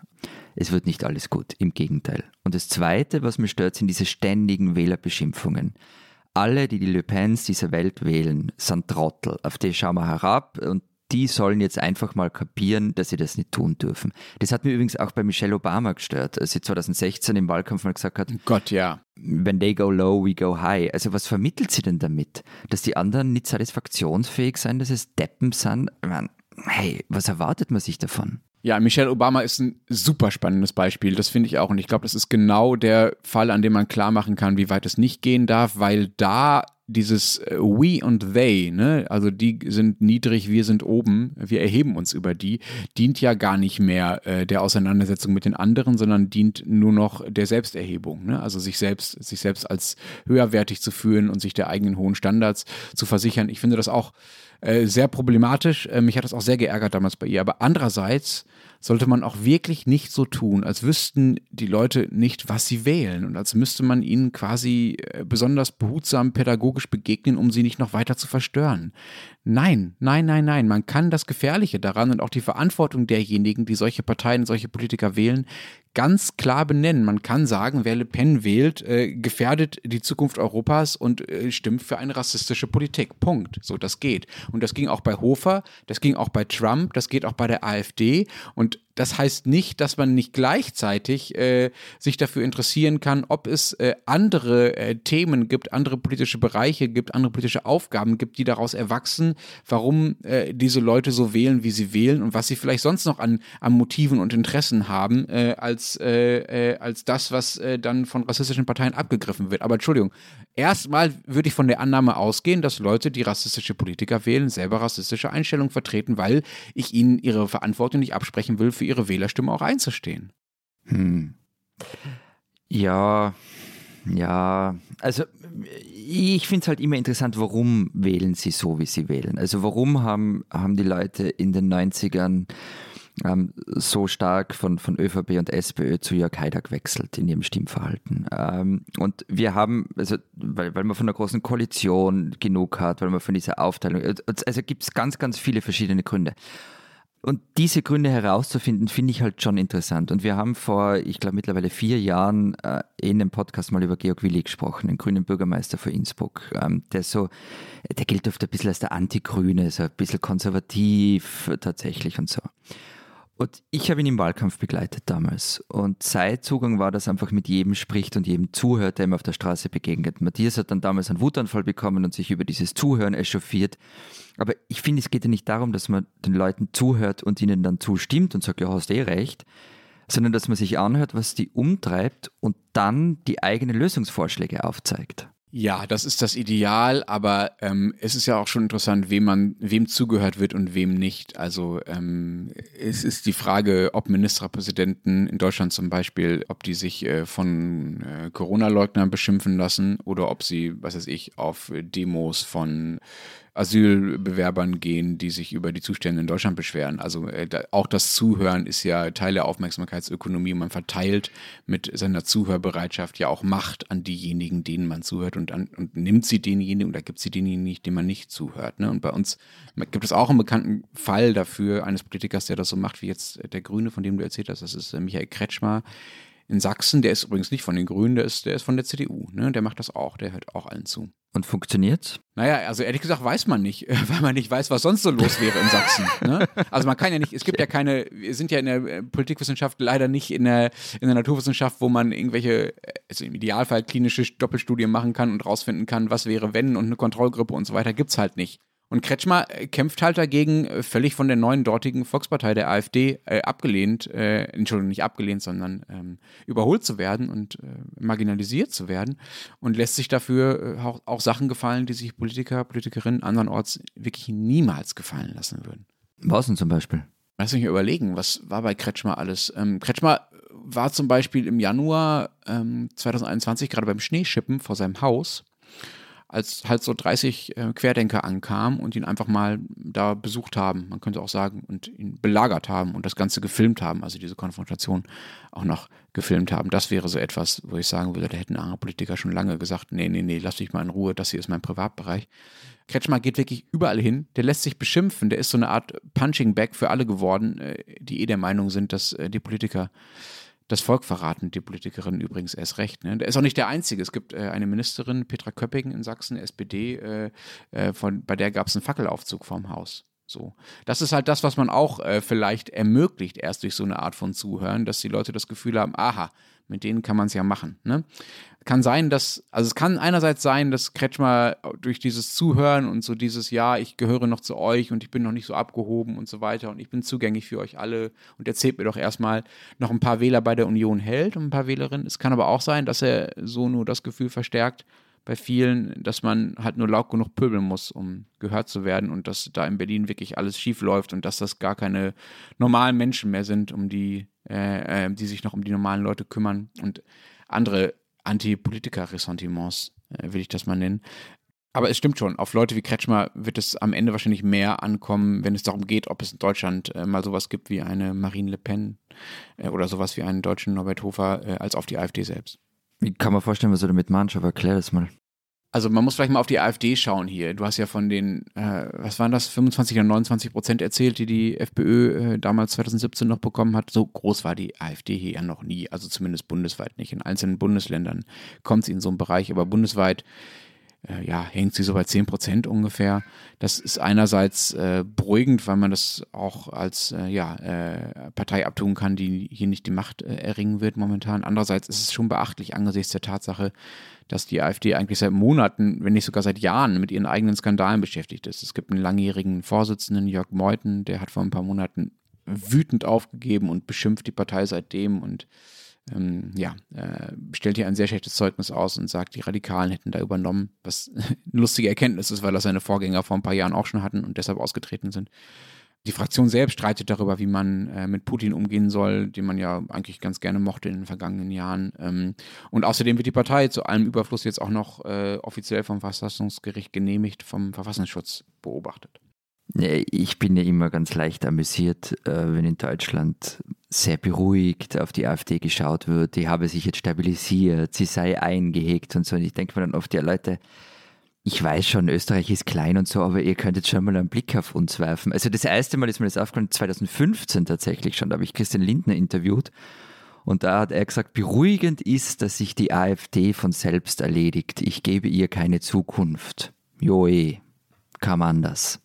Speaker 1: Es wird nicht alles gut, im Gegenteil. Und das Zweite, was mich stört, sind diese ständigen Wählerbeschimpfungen. Alle, die die Le Pens dieser Welt wählen, sind Trottel. Auf die schauen wir herab und die sollen jetzt einfach mal kapieren, dass sie das nicht tun dürfen. Das hat mir übrigens auch bei Michelle Obama gestört, als sie 2016 im Wahlkampf mal gesagt hat,
Speaker 2: Gott, ja.
Speaker 1: When they go low, we go high. Also was vermittelt sie denn damit? Dass die anderen nicht satisfaktionsfähig sind, dass es Deppen sind? Meine, hey, was erwartet man sich davon?
Speaker 2: Ja, Michelle Obama ist ein super spannendes Beispiel, das finde ich auch. Und ich glaube, das ist genau der Fall, an dem man klar machen kann, wie weit es nicht gehen darf, weil da dieses äh, We und They, ne, also die sind niedrig, wir sind oben, wir erheben uns über die, dient ja gar nicht mehr äh, der Auseinandersetzung mit den anderen, sondern dient nur noch der Selbsterhebung, ne? also sich selbst, sich selbst als höherwertig zu fühlen und sich der eigenen hohen Standards zu versichern. Ich finde das auch äh, sehr problematisch. Äh, mich hat das auch sehr geärgert damals bei ihr. Aber andererseits sollte man auch wirklich nicht so tun, als wüssten die Leute nicht, was sie wählen und als müsste man ihnen quasi äh, besonders behutsam pädagogisch begegnen, um sie nicht noch weiter zu verstören. Nein, nein, nein, nein. Man kann das Gefährliche daran und auch die Verantwortung derjenigen, die solche Parteien, solche Politiker wählen, ganz klar benennen. Man kann sagen, wer Le Pen wählt, äh, gefährdet die Zukunft Europas und äh, stimmt für eine rassistische Politik. Punkt. So, das geht. Und das ging auch bei Hofer, das ging auch bei Trump, das geht auch bei der AfD. Und das heißt nicht, dass man nicht gleichzeitig äh, sich dafür interessieren kann, ob es äh, andere äh, Themen gibt, andere politische Bereiche gibt, andere politische Aufgaben gibt, die daraus erwachsen, warum äh, diese Leute so wählen, wie sie wählen und was sie vielleicht sonst noch an, an Motiven und Interessen haben, äh, als, äh, als das, was dann von rassistischen Parteien abgegriffen wird. Aber Entschuldigung, erstmal würde ich von der Annahme ausgehen, dass Leute, die rassistische Politiker wählen, selber rassistische Einstellungen vertreten, weil ich ihnen ihre Verantwortung nicht absprechen will für ihre Wählerstimme auch einzustehen.
Speaker 1: Hm. Ja, ja, also ich finde es halt immer interessant, warum wählen sie so, wie sie wählen. Also warum haben, haben die Leute in den 90ern ähm, so stark von, von ÖVP und SPÖ zu Jörg Haider gewechselt in ihrem Stimmverhalten. Ähm, und wir haben, also weil, weil man von der großen Koalition genug hat, weil man von dieser Aufteilung, also gibt es ganz, ganz viele verschiedene Gründe. Und diese Gründe herauszufinden, finde ich halt schon interessant. Und wir haben vor, ich glaube, mittlerweile vier Jahren äh, in einem Podcast mal über Georg Willi gesprochen, den grünen Bürgermeister von Innsbruck. Ähm, der so, der gilt oft ein bisschen als der Antigrüne, so ein bisschen konservativ tatsächlich und so. Und ich habe ihn im Wahlkampf begleitet damals. Und sein Zugang war, dass einfach mit jedem spricht und jedem zuhört, der ihm auf der Straße begegnet. Matthias hat dann damals einen Wutanfall bekommen und sich über dieses Zuhören echauffiert. Aber ich finde, es geht ja nicht darum, dass man den Leuten zuhört und ihnen dann zustimmt und sagt, ja, hast eh recht, sondern dass man sich anhört, was die umtreibt und dann die eigenen Lösungsvorschläge aufzeigt.
Speaker 2: Ja, das ist das Ideal, aber ähm, es ist ja auch schon interessant, wem man, wem zugehört wird und wem nicht. Also ähm, es ist die Frage, ob Ministerpräsidenten in Deutschland zum Beispiel, ob die sich äh, von äh, Corona-Leugnern beschimpfen lassen oder ob sie, was weiß ich, auf Demos von Asylbewerbern gehen, die sich über die Zustände in Deutschland beschweren. Also äh, da, auch das Zuhören ist ja Teil der Aufmerksamkeitsökonomie. Man verteilt mit seiner Zuhörbereitschaft ja auch Macht an diejenigen, denen man zuhört und, an, und nimmt sie denjenigen oder gibt sie denjenigen nicht, denen man nicht zuhört. Ne? Und bei uns gibt es auch einen bekannten Fall dafür eines Politikers, der das so macht wie jetzt der Grüne, von dem du erzählt hast. Das ist äh, Michael Kretschmer in Sachsen, der ist übrigens nicht von den Grünen, der ist, der ist von der CDU, ne? Der macht das auch, der hört auch allen zu.
Speaker 1: Und funktioniert's?
Speaker 2: Naja, also ehrlich gesagt weiß man nicht, weil man nicht weiß, was sonst so los wäre in Sachsen. Ne? Also man kann ja nicht, es gibt ja keine, wir sind ja in der äh, Politikwissenschaft leider nicht in der, in der Naturwissenschaft, wo man irgendwelche, also im Idealfall klinische Doppelstudien machen kann und rausfinden kann, was wäre wenn und eine Kontrollgruppe und so weiter, gibt's halt nicht. Und Kretschmer äh, kämpft halt dagegen, äh, völlig von der neuen dortigen Volkspartei der AfD äh, abgelehnt, äh, Entschuldigung, nicht abgelehnt, sondern ähm, überholt zu werden und äh, marginalisiert zu werden und lässt sich dafür äh, auch, auch, Sachen gefallen, die sich Politiker, Politikerinnen andernorts wirklich niemals gefallen lassen würden.
Speaker 1: Was denn zum Beispiel?
Speaker 2: Lass mich überlegen, was war bei Kretschmer alles? Ähm, Kretschmer war zum Beispiel im Januar ähm, 2021 gerade beim Schneeschippen vor seinem Haus als halt so 30 äh, Querdenker ankamen und ihn einfach mal da besucht haben, man könnte auch sagen, und ihn belagert haben und das Ganze gefilmt haben, also diese Konfrontation auch noch gefilmt haben. Das wäre so etwas, wo ich sagen würde, da hätten andere Politiker schon lange gesagt, nee, nee, nee, lass dich mal in Ruhe, das hier ist mein Privatbereich. Kretschmer geht wirklich überall hin, der lässt sich beschimpfen, der ist so eine Art Punching Bag für alle geworden, äh, die eh der Meinung sind, dass äh, die Politiker das Volk verraten, die Politikerin übrigens erst recht. Ne? Der ist auch nicht der Einzige. Es gibt äh, eine Ministerin, Petra Köpping in Sachsen, SPD, äh, äh, von, bei der gab es einen Fackelaufzug vorm Haus. So. Das ist halt das, was man auch äh, vielleicht ermöglicht, erst durch so eine Art von Zuhören, dass die Leute das Gefühl haben, aha, mit denen kann man es ja machen. Ne? Kann sein, dass, also es kann einerseits sein, dass Kretschmer durch dieses Zuhören und so dieses, ja, ich gehöre noch zu euch und ich bin noch nicht so abgehoben und so weiter und ich bin zugänglich für euch alle und erzählt mir doch erstmal noch ein paar Wähler bei der Union hält und ein paar Wählerinnen. Es kann aber auch sein, dass er so nur das Gefühl verstärkt, bei vielen, dass man halt nur laut genug pöbeln muss, um gehört zu werden und dass da in Berlin wirklich alles schief läuft und dass das gar keine normalen Menschen mehr sind, um die, äh, äh die sich noch um die normalen Leute kümmern und andere Anti-Politiker-Ressentiments, äh, will ich das mal nennen. Aber es stimmt schon, auf Leute wie Kretschmer wird es am Ende wahrscheinlich mehr ankommen, wenn es darum geht, ob es in Deutschland äh, mal sowas gibt wie eine Marine Le Pen äh, oder sowas wie einen deutschen Norbert Hofer, äh, als auf die AfD selbst.
Speaker 1: Wie kann man vorstellen, was er damit meint? Aber erklär das mal.
Speaker 2: Also man muss vielleicht mal auf die AfD schauen hier. Du hast ja von den, äh, was waren das, 25 oder 29 Prozent erzählt, die die FPÖ äh, damals 2017 noch bekommen hat. So groß war die AfD hier ja noch nie, also zumindest bundesweit nicht. In einzelnen Bundesländern kommt sie in so einen Bereich, aber bundesweit ja, hängt sie so bei 10 Prozent ungefähr. Das ist einerseits äh, beruhigend, weil man das auch als äh, ja, äh, Partei abtun kann, die hier nicht die Macht äh, erringen wird momentan. Andererseits ist es schon beachtlich angesichts der Tatsache, dass die AfD eigentlich seit Monaten, wenn nicht sogar seit Jahren, mit ihren eigenen Skandalen beschäftigt ist. Es gibt einen langjährigen Vorsitzenden, Jörg Meuthen, der hat vor ein paar Monaten wütend aufgegeben und beschimpft die Partei seitdem und ähm, ja, äh, stellt hier ein sehr schlechtes Zeugnis aus und sagt, die Radikalen hätten da übernommen, was eine lustige Erkenntnis ist, weil das seine Vorgänger vor ein paar Jahren auch schon hatten und deshalb ausgetreten sind. Die Fraktion selbst streitet darüber, wie man äh, mit Putin umgehen soll, den man ja eigentlich ganz gerne mochte in den vergangenen Jahren. Ähm, und außerdem wird die Partei zu allem Überfluss jetzt auch noch äh, offiziell vom Verfassungsgericht genehmigt, vom Verfassungsschutz beobachtet.
Speaker 1: Ich bin ja immer ganz leicht amüsiert, äh, wenn in Deutschland sehr beruhigt auf die AfD geschaut wird. Die habe sich jetzt stabilisiert, sie sei eingehegt und so. Und ich denke mir dann oft, ja Leute, ich weiß schon, Österreich ist klein und so, aber ihr könnt jetzt schon mal einen Blick auf uns werfen. Also das erste Mal ist mir das aufgefallen, 2015 tatsächlich schon, da habe ich Christian Lindner interviewt. Und da hat er gesagt, beruhigend ist, dass sich die AfD von selbst erledigt. Ich gebe ihr keine Zukunft. Joe, kam anders.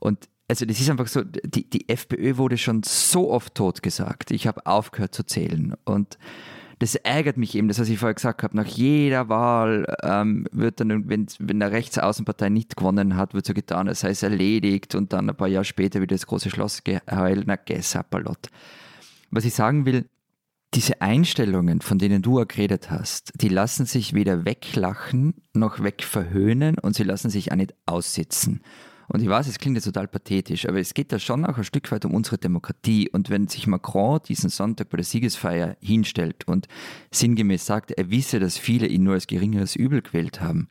Speaker 1: Und also das ist einfach so, die, die FPÖ wurde schon so oft totgesagt. Ich habe aufgehört zu zählen. Und das ärgert mich eben, das, was ich vorher gesagt habe. Nach jeder Wahl ähm, wird dann, wenn, wenn eine Rechtsaußenpartei nicht gewonnen hat, wird so getan, als sei es erledigt und dann ein paar Jahre später wieder das große Schloss geheult. Na, Gessapalott. Was ich sagen will, diese Einstellungen, von denen du geredet hast, die lassen sich weder weglachen noch wegverhöhnen und sie lassen sich auch nicht aussitzen. Und ich weiß, es klingt jetzt total pathetisch, aber es geht da schon auch ein Stück weit um unsere Demokratie. Und wenn sich Macron diesen Sonntag bei der Siegesfeier hinstellt und sinngemäß sagt, er wisse, dass viele ihn nur als geringeres Übel gewählt haben,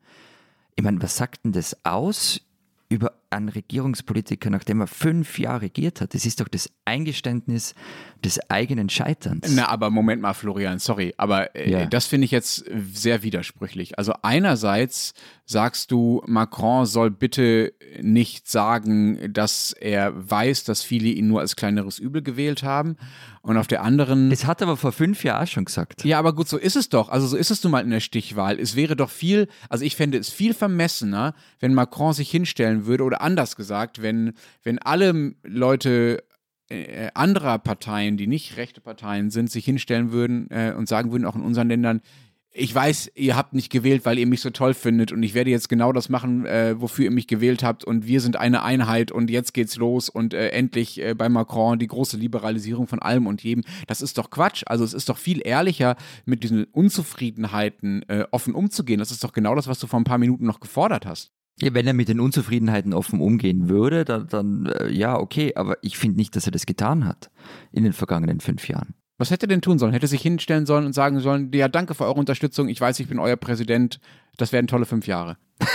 Speaker 1: ich meine, was sagt denn das aus über einen Regierungspolitiker, nachdem er fünf Jahre regiert hat. Das ist doch das Eingeständnis des eigenen Scheiterns.
Speaker 2: Na, aber Moment mal, Florian, sorry, aber äh, ja. das finde ich jetzt sehr widersprüchlich. Also einerseits sagst du, Macron soll bitte nicht sagen, dass er weiß, dass viele ihn nur als kleineres Übel gewählt haben. Und auf der anderen.
Speaker 1: Das hat er aber vor fünf Jahren schon gesagt.
Speaker 2: Ja, aber gut, so ist es doch. Also so ist es nun mal in der Stichwahl. Es wäre doch viel, also ich fände es viel vermessener, wenn Macron sich hinstellen würde oder anders gesagt, wenn, wenn alle Leute äh, anderer Parteien, die nicht rechte Parteien sind, sich hinstellen würden äh, und sagen würden, auch in unseren Ländern, ich weiß, ihr habt nicht gewählt, weil ihr mich so toll findet und ich werde jetzt genau das machen, äh, wofür ihr mich gewählt habt und wir sind eine Einheit und jetzt geht's los und äh, endlich äh, bei Macron die große Liberalisierung von allem und jedem. Das ist doch Quatsch. Also es ist doch viel ehrlicher, mit diesen Unzufriedenheiten äh, offen umzugehen. Das ist doch genau das, was du vor ein paar Minuten noch gefordert hast.
Speaker 1: Ja, wenn er mit den Unzufriedenheiten offen umgehen würde, dann, dann äh, ja, okay, aber ich finde nicht, dass er das getan hat in den vergangenen fünf Jahren.
Speaker 2: Was hätte er denn tun sollen? Hätte sich hinstellen sollen und sagen sollen, ja, danke für eure Unterstützung, ich weiß, ich bin euer Präsident, Das werden tolle fünf Jahre.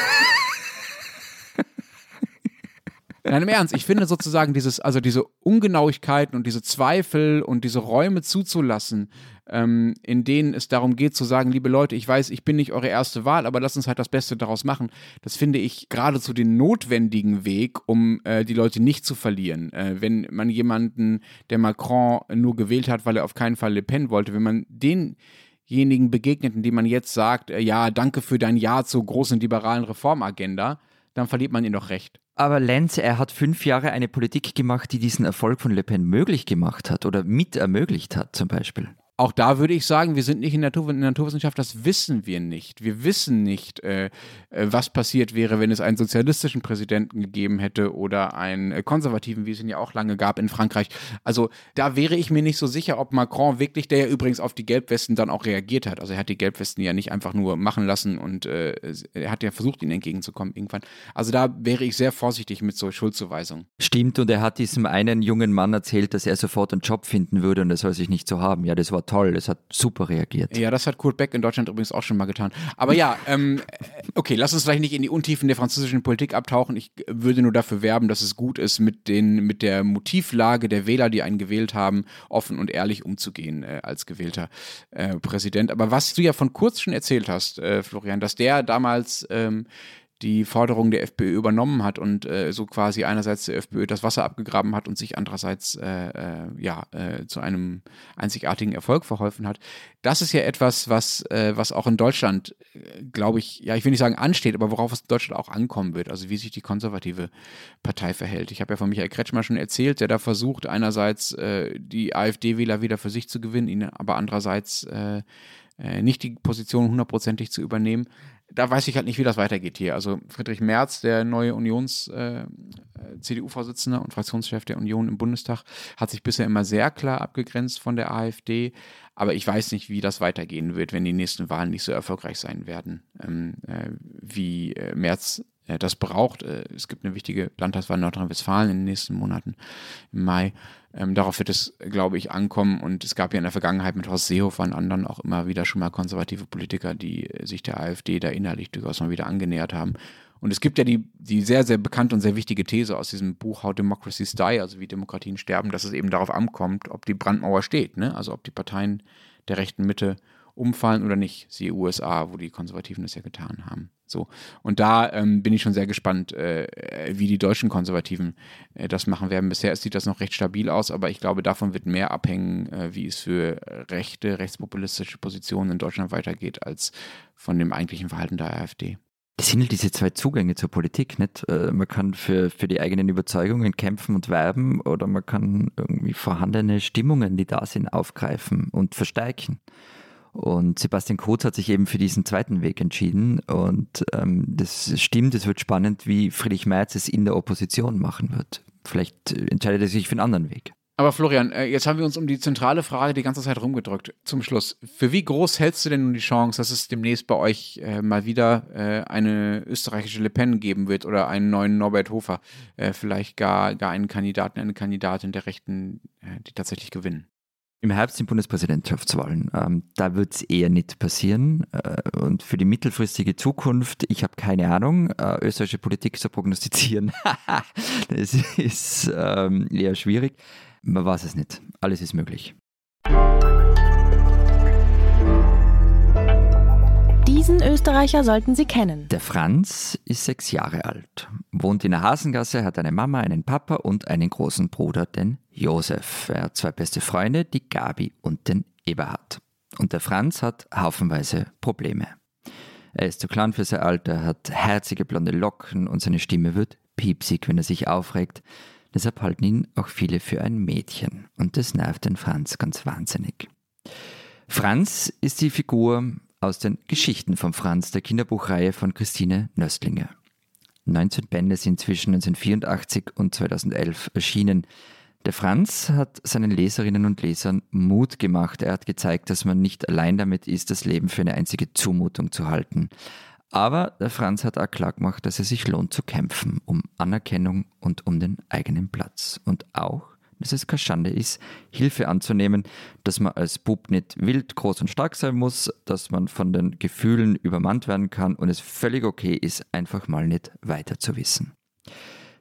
Speaker 2: Nein, im Ernst, ich finde sozusagen dieses, also diese Ungenauigkeiten und diese Zweifel und diese Räume zuzulassen, ähm, in denen es darum geht zu sagen, liebe Leute, ich weiß, ich bin nicht eure erste Wahl, aber lasst uns halt das Beste daraus machen. Das finde ich geradezu den notwendigen Weg, um äh, die Leute nicht zu verlieren. Äh, wenn man jemanden, der Macron nur gewählt hat, weil er auf keinen Fall Le Pen wollte, wenn man denjenigen begegnet, indem man jetzt sagt, äh, ja, danke für dein Ja zur großen liberalen Reformagenda, dann verliert man ihn doch recht.
Speaker 1: Aber Lenz, er hat fünf Jahre eine Politik gemacht, die diesen Erfolg von Le Pen möglich gemacht hat oder mit ermöglicht hat, zum Beispiel.
Speaker 2: Auch da würde ich sagen, wir sind nicht in der, Natur in der Naturwissenschaft, das wissen wir nicht. Wir wissen nicht, äh, äh, was passiert wäre, wenn es einen sozialistischen Präsidenten gegeben hätte oder einen äh, konservativen, wie es ihn ja auch lange gab in Frankreich. Also da wäre ich mir nicht so sicher, ob Macron wirklich, der ja übrigens auf die Gelbwesten dann auch reagiert hat. Also er hat die Gelbwesten ja nicht einfach nur machen lassen und äh, er hat ja versucht, ihnen entgegenzukommen irgendwann. Also da wäre ich sehr vorsichtig mit so Schuldzuweisungen.
Speaker 1: Stimmt, und er hat diesem einen jungen Mann erzählt, dass er sofort einen Job finden würde und er soll sich nicht so haben. Ja, das war toll, es hat super reagiert.
Speaker 2: Ja, das hat Kurt Beck in Deutschland übrigens auch schon mal getan. Aber ja, ähm, okay, lass uns vielleicht nicht in die Untiefen der französischen Politik abtauchen. Ich würde nur dafür werben, dass es gut ist, mit, den, mit der Motivlage der Wähler, die einen gewählt haben, offen und ehrlich umzugehen äh, als gewählter äh, Präsident. Aber was du ja von Kurz schon erzählt hast, äh, Florian, dass der damals ähm, die Forderung der FPÖ übernommen hat und äh, so quasi einerseits der FPÖ das Wasser abgegraben hat und sich andererseits äh, äh, ja äh, zu einem einzigartigen Erfolg verholfen hat. Das ist ja etwas, was äh, was auch in Deutschland, äh, glaube ich, ja ich will nicht sagen ansteht, aber worauf es in Deutschland auch ankommen wird. Also wie sich die konservative Partei verhält. Ich habe ja von Michael Kretschmer schon erzählt, der da versucht einerseits die AfD-Wähler wieder für sich zu gewinnen, ihn aber andererseits nicht die Position hundertprozentig zu übernehmen da weiß ich halt nicht, wie das weitergeht hier. Also Friedrich Merz, der neue Unions-CDU-Vorsitzende äh, und Fraktionschef der Union im Bundestag, hat sich bisher immer sehr klar abgegrenzt von der AfD. Aber ich weiß nicht, wie das weitergehen wird, wenn die nächsten Wahlen nicht so erfolgreich sein werden, ähm, äh, wie äh, Merz äh, das braucht. Äh, es gibt eine wichtige Landtagswahl in Nordrhein-Westfalen in den nächsten Monaten im Mai. Ähm, darauf wird es, glaube ich, ankommen. Und es gab ja in der Vergangenheit mit Horst Seehofer und anderen auch immer wieder schon mal konservative Politiker, die sich der AfD da innerlich durchaus mal wieder angenähert haben. Und es gibt ja die, die sehr, sehr bekannte und sehr wichtige These aus diesem Buch How Democracies Die, also wie Demokratien sterben, dass es eben darauf ankommt, ob die Brandmauer steht, ne? also ob die Parteien der rechten Mitte umfallen oder nicht. Siehe USA, wo die Konservativen das ja getan haben. So. Und da ähm, bin ich schon sehr gespannt, äh, wie die deutschen Konservativen äh, das machen werden. Bisher sieht das noch recht stabil aus, aber ich glaube, davon wird mehr abhängen, äh, wie es für rechte, rechtspopulistische Positionen in Deutschland weitergeht, als von dem eigentlichen Verhalten der AfD.
Speaker 1: Das sind halt diese zwei Zugänge zur Politik, nicht? Äh, man kann für, für die eigenen Überzeugungen kämpfen und werben oder man kann irgendwie vorhandene Stimmungen, die da sind, aufgreifen und verstärken. Und Sebastian Kurz hat sich eben für diesen zweiten Weg entschieden. Und ähm, das stimmt, es wird spannend, wie Friedrich Merz es in der Opposition machen wird. Vielleicht entscheidet er sich für einen anderen Weg.
Speaker 2: Aber Florian, äh, jetzt haben wir uns um die zentrale Frage die ganze Zeit rumgedrückt. Zum Schluss. Für wie groß hältst du denn nun die Chance, dass es demnächst bei euch äh, mal wieder äh, eine österreichische Le Pen geben wird oder einen neuen Norbert Hofer? Äh, vielleicht gar, gar einen Kandidaten, eine Kandidatin der Rechten, äh, die tatsächlich gewinnen?
Speaker 1: Im Herbst sind Bundespräsidentschaftswahlen. Ähm, da wird es eher nicht passieren. Äh, und für die mittelfristige Zukunft, ich habe keine Ahnung, äh, österreichische Politik zu prognostizieren, das ist ähm, eher schwierig. Man weiß es nicht. Alles ist möglich.
Speaker 3: Diesen Österreicher sollten Sie kennen.
Speaker 1: Der Franz ist sechs Jahre alt, wohnt in der Hasengasse, hat eine Mama, einen Papa und einen großen Bruder, den Josef. Er hat zwei beste Freunde, die Gabi und den Eberhard. Und der Franz hat haufenweise Probleme. Er ist zu klein für sein Alter, hat herzige blonde Locken und seine Stimme wird piepsig, wenn er sich aufregt. Deshalb halten ihn auch viele für ein Mädchen. Und das nervt den Franz ganz wahnsinnig. Franz ist die Figur aus den Geschichten von Franz, der Kinderbuchreihe von Christine Nöstlinger. 19 Bände sind zwischen 1984 und 2011 erschienen. Der Franz hat seinen Leserinnen und Lesern Mut gemacht. Er hat gezeigt, dass man nicht allein damit ist, das Leben für eine einzige Zumutung zu halten. Aber der Franz hat auch klar gemacht, dass es sich lohnt zu kämpfen, um Anerkennung und um den eigenen Platz. Und auch dass es keine Schande ist, Hilfe anzunehmen, dass man als Bub nicht wild, groß und stark sein muss, dass man von den Gefühlen übermannt werden kann und es völlig okay ist, einfach mal nicht weiter zu wissen.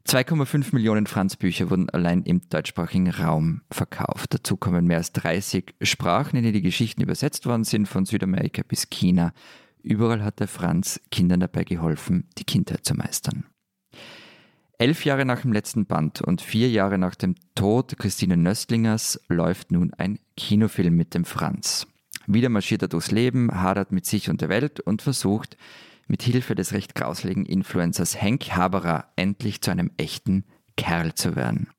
Speaker 1: 2,5 Millionen Franzbücher wurden allein im deutschsprachigen Raum verkauft. Dazu kommen mehr als 30 Sprachen, in denen die Geschichten übersetzt worden sind, von Südamerika bis China. Überall hat der Franz Kindern dabei geholfen, die Kindheit zu meistern. Elf Jahre nach dem letzten Band und vier Jahre nach dem Tod Christine Nöstlingers läuft nun ein Kinofilm mit dem Franz. Wieder marschiert er durchs Leben, hadert mit sich und der Welt und versucht, mit Hilfe des recht grauseligen Influencers Henk Haberer endlich zu einem echten Kerl zu werden.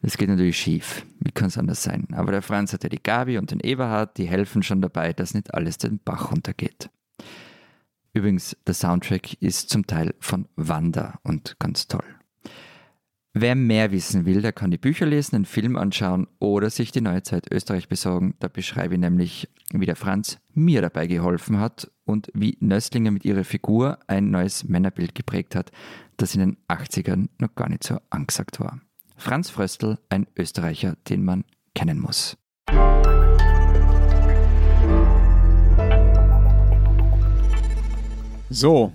Speaker 1: Das geht natürlich schief. Wie kann es anders sein? Aber der Franz hat ja die Gabi und den Eberhard, die helfen schon dabei, dass nicht alles den Bach runtergeht. Übrigens, der Soundtrack ist zum Teil von Wanda und ganz toll. Wer mehr wissen will, der kann die Bücher lesen, einen Film anschauen oder sich die Neue Zeit Österreich besorgen. Da beschreibe ich nämlich, wie der Franz mir dabei geholfen hat und wie Nöstlinger mit ihrer Figur ein neues Männerbild geprägt hat, das in den 80ern noch gar nicht so angesagt war. Franz Fröstl, ein Österreicher, den man kennen muss.
Speaker 2: So,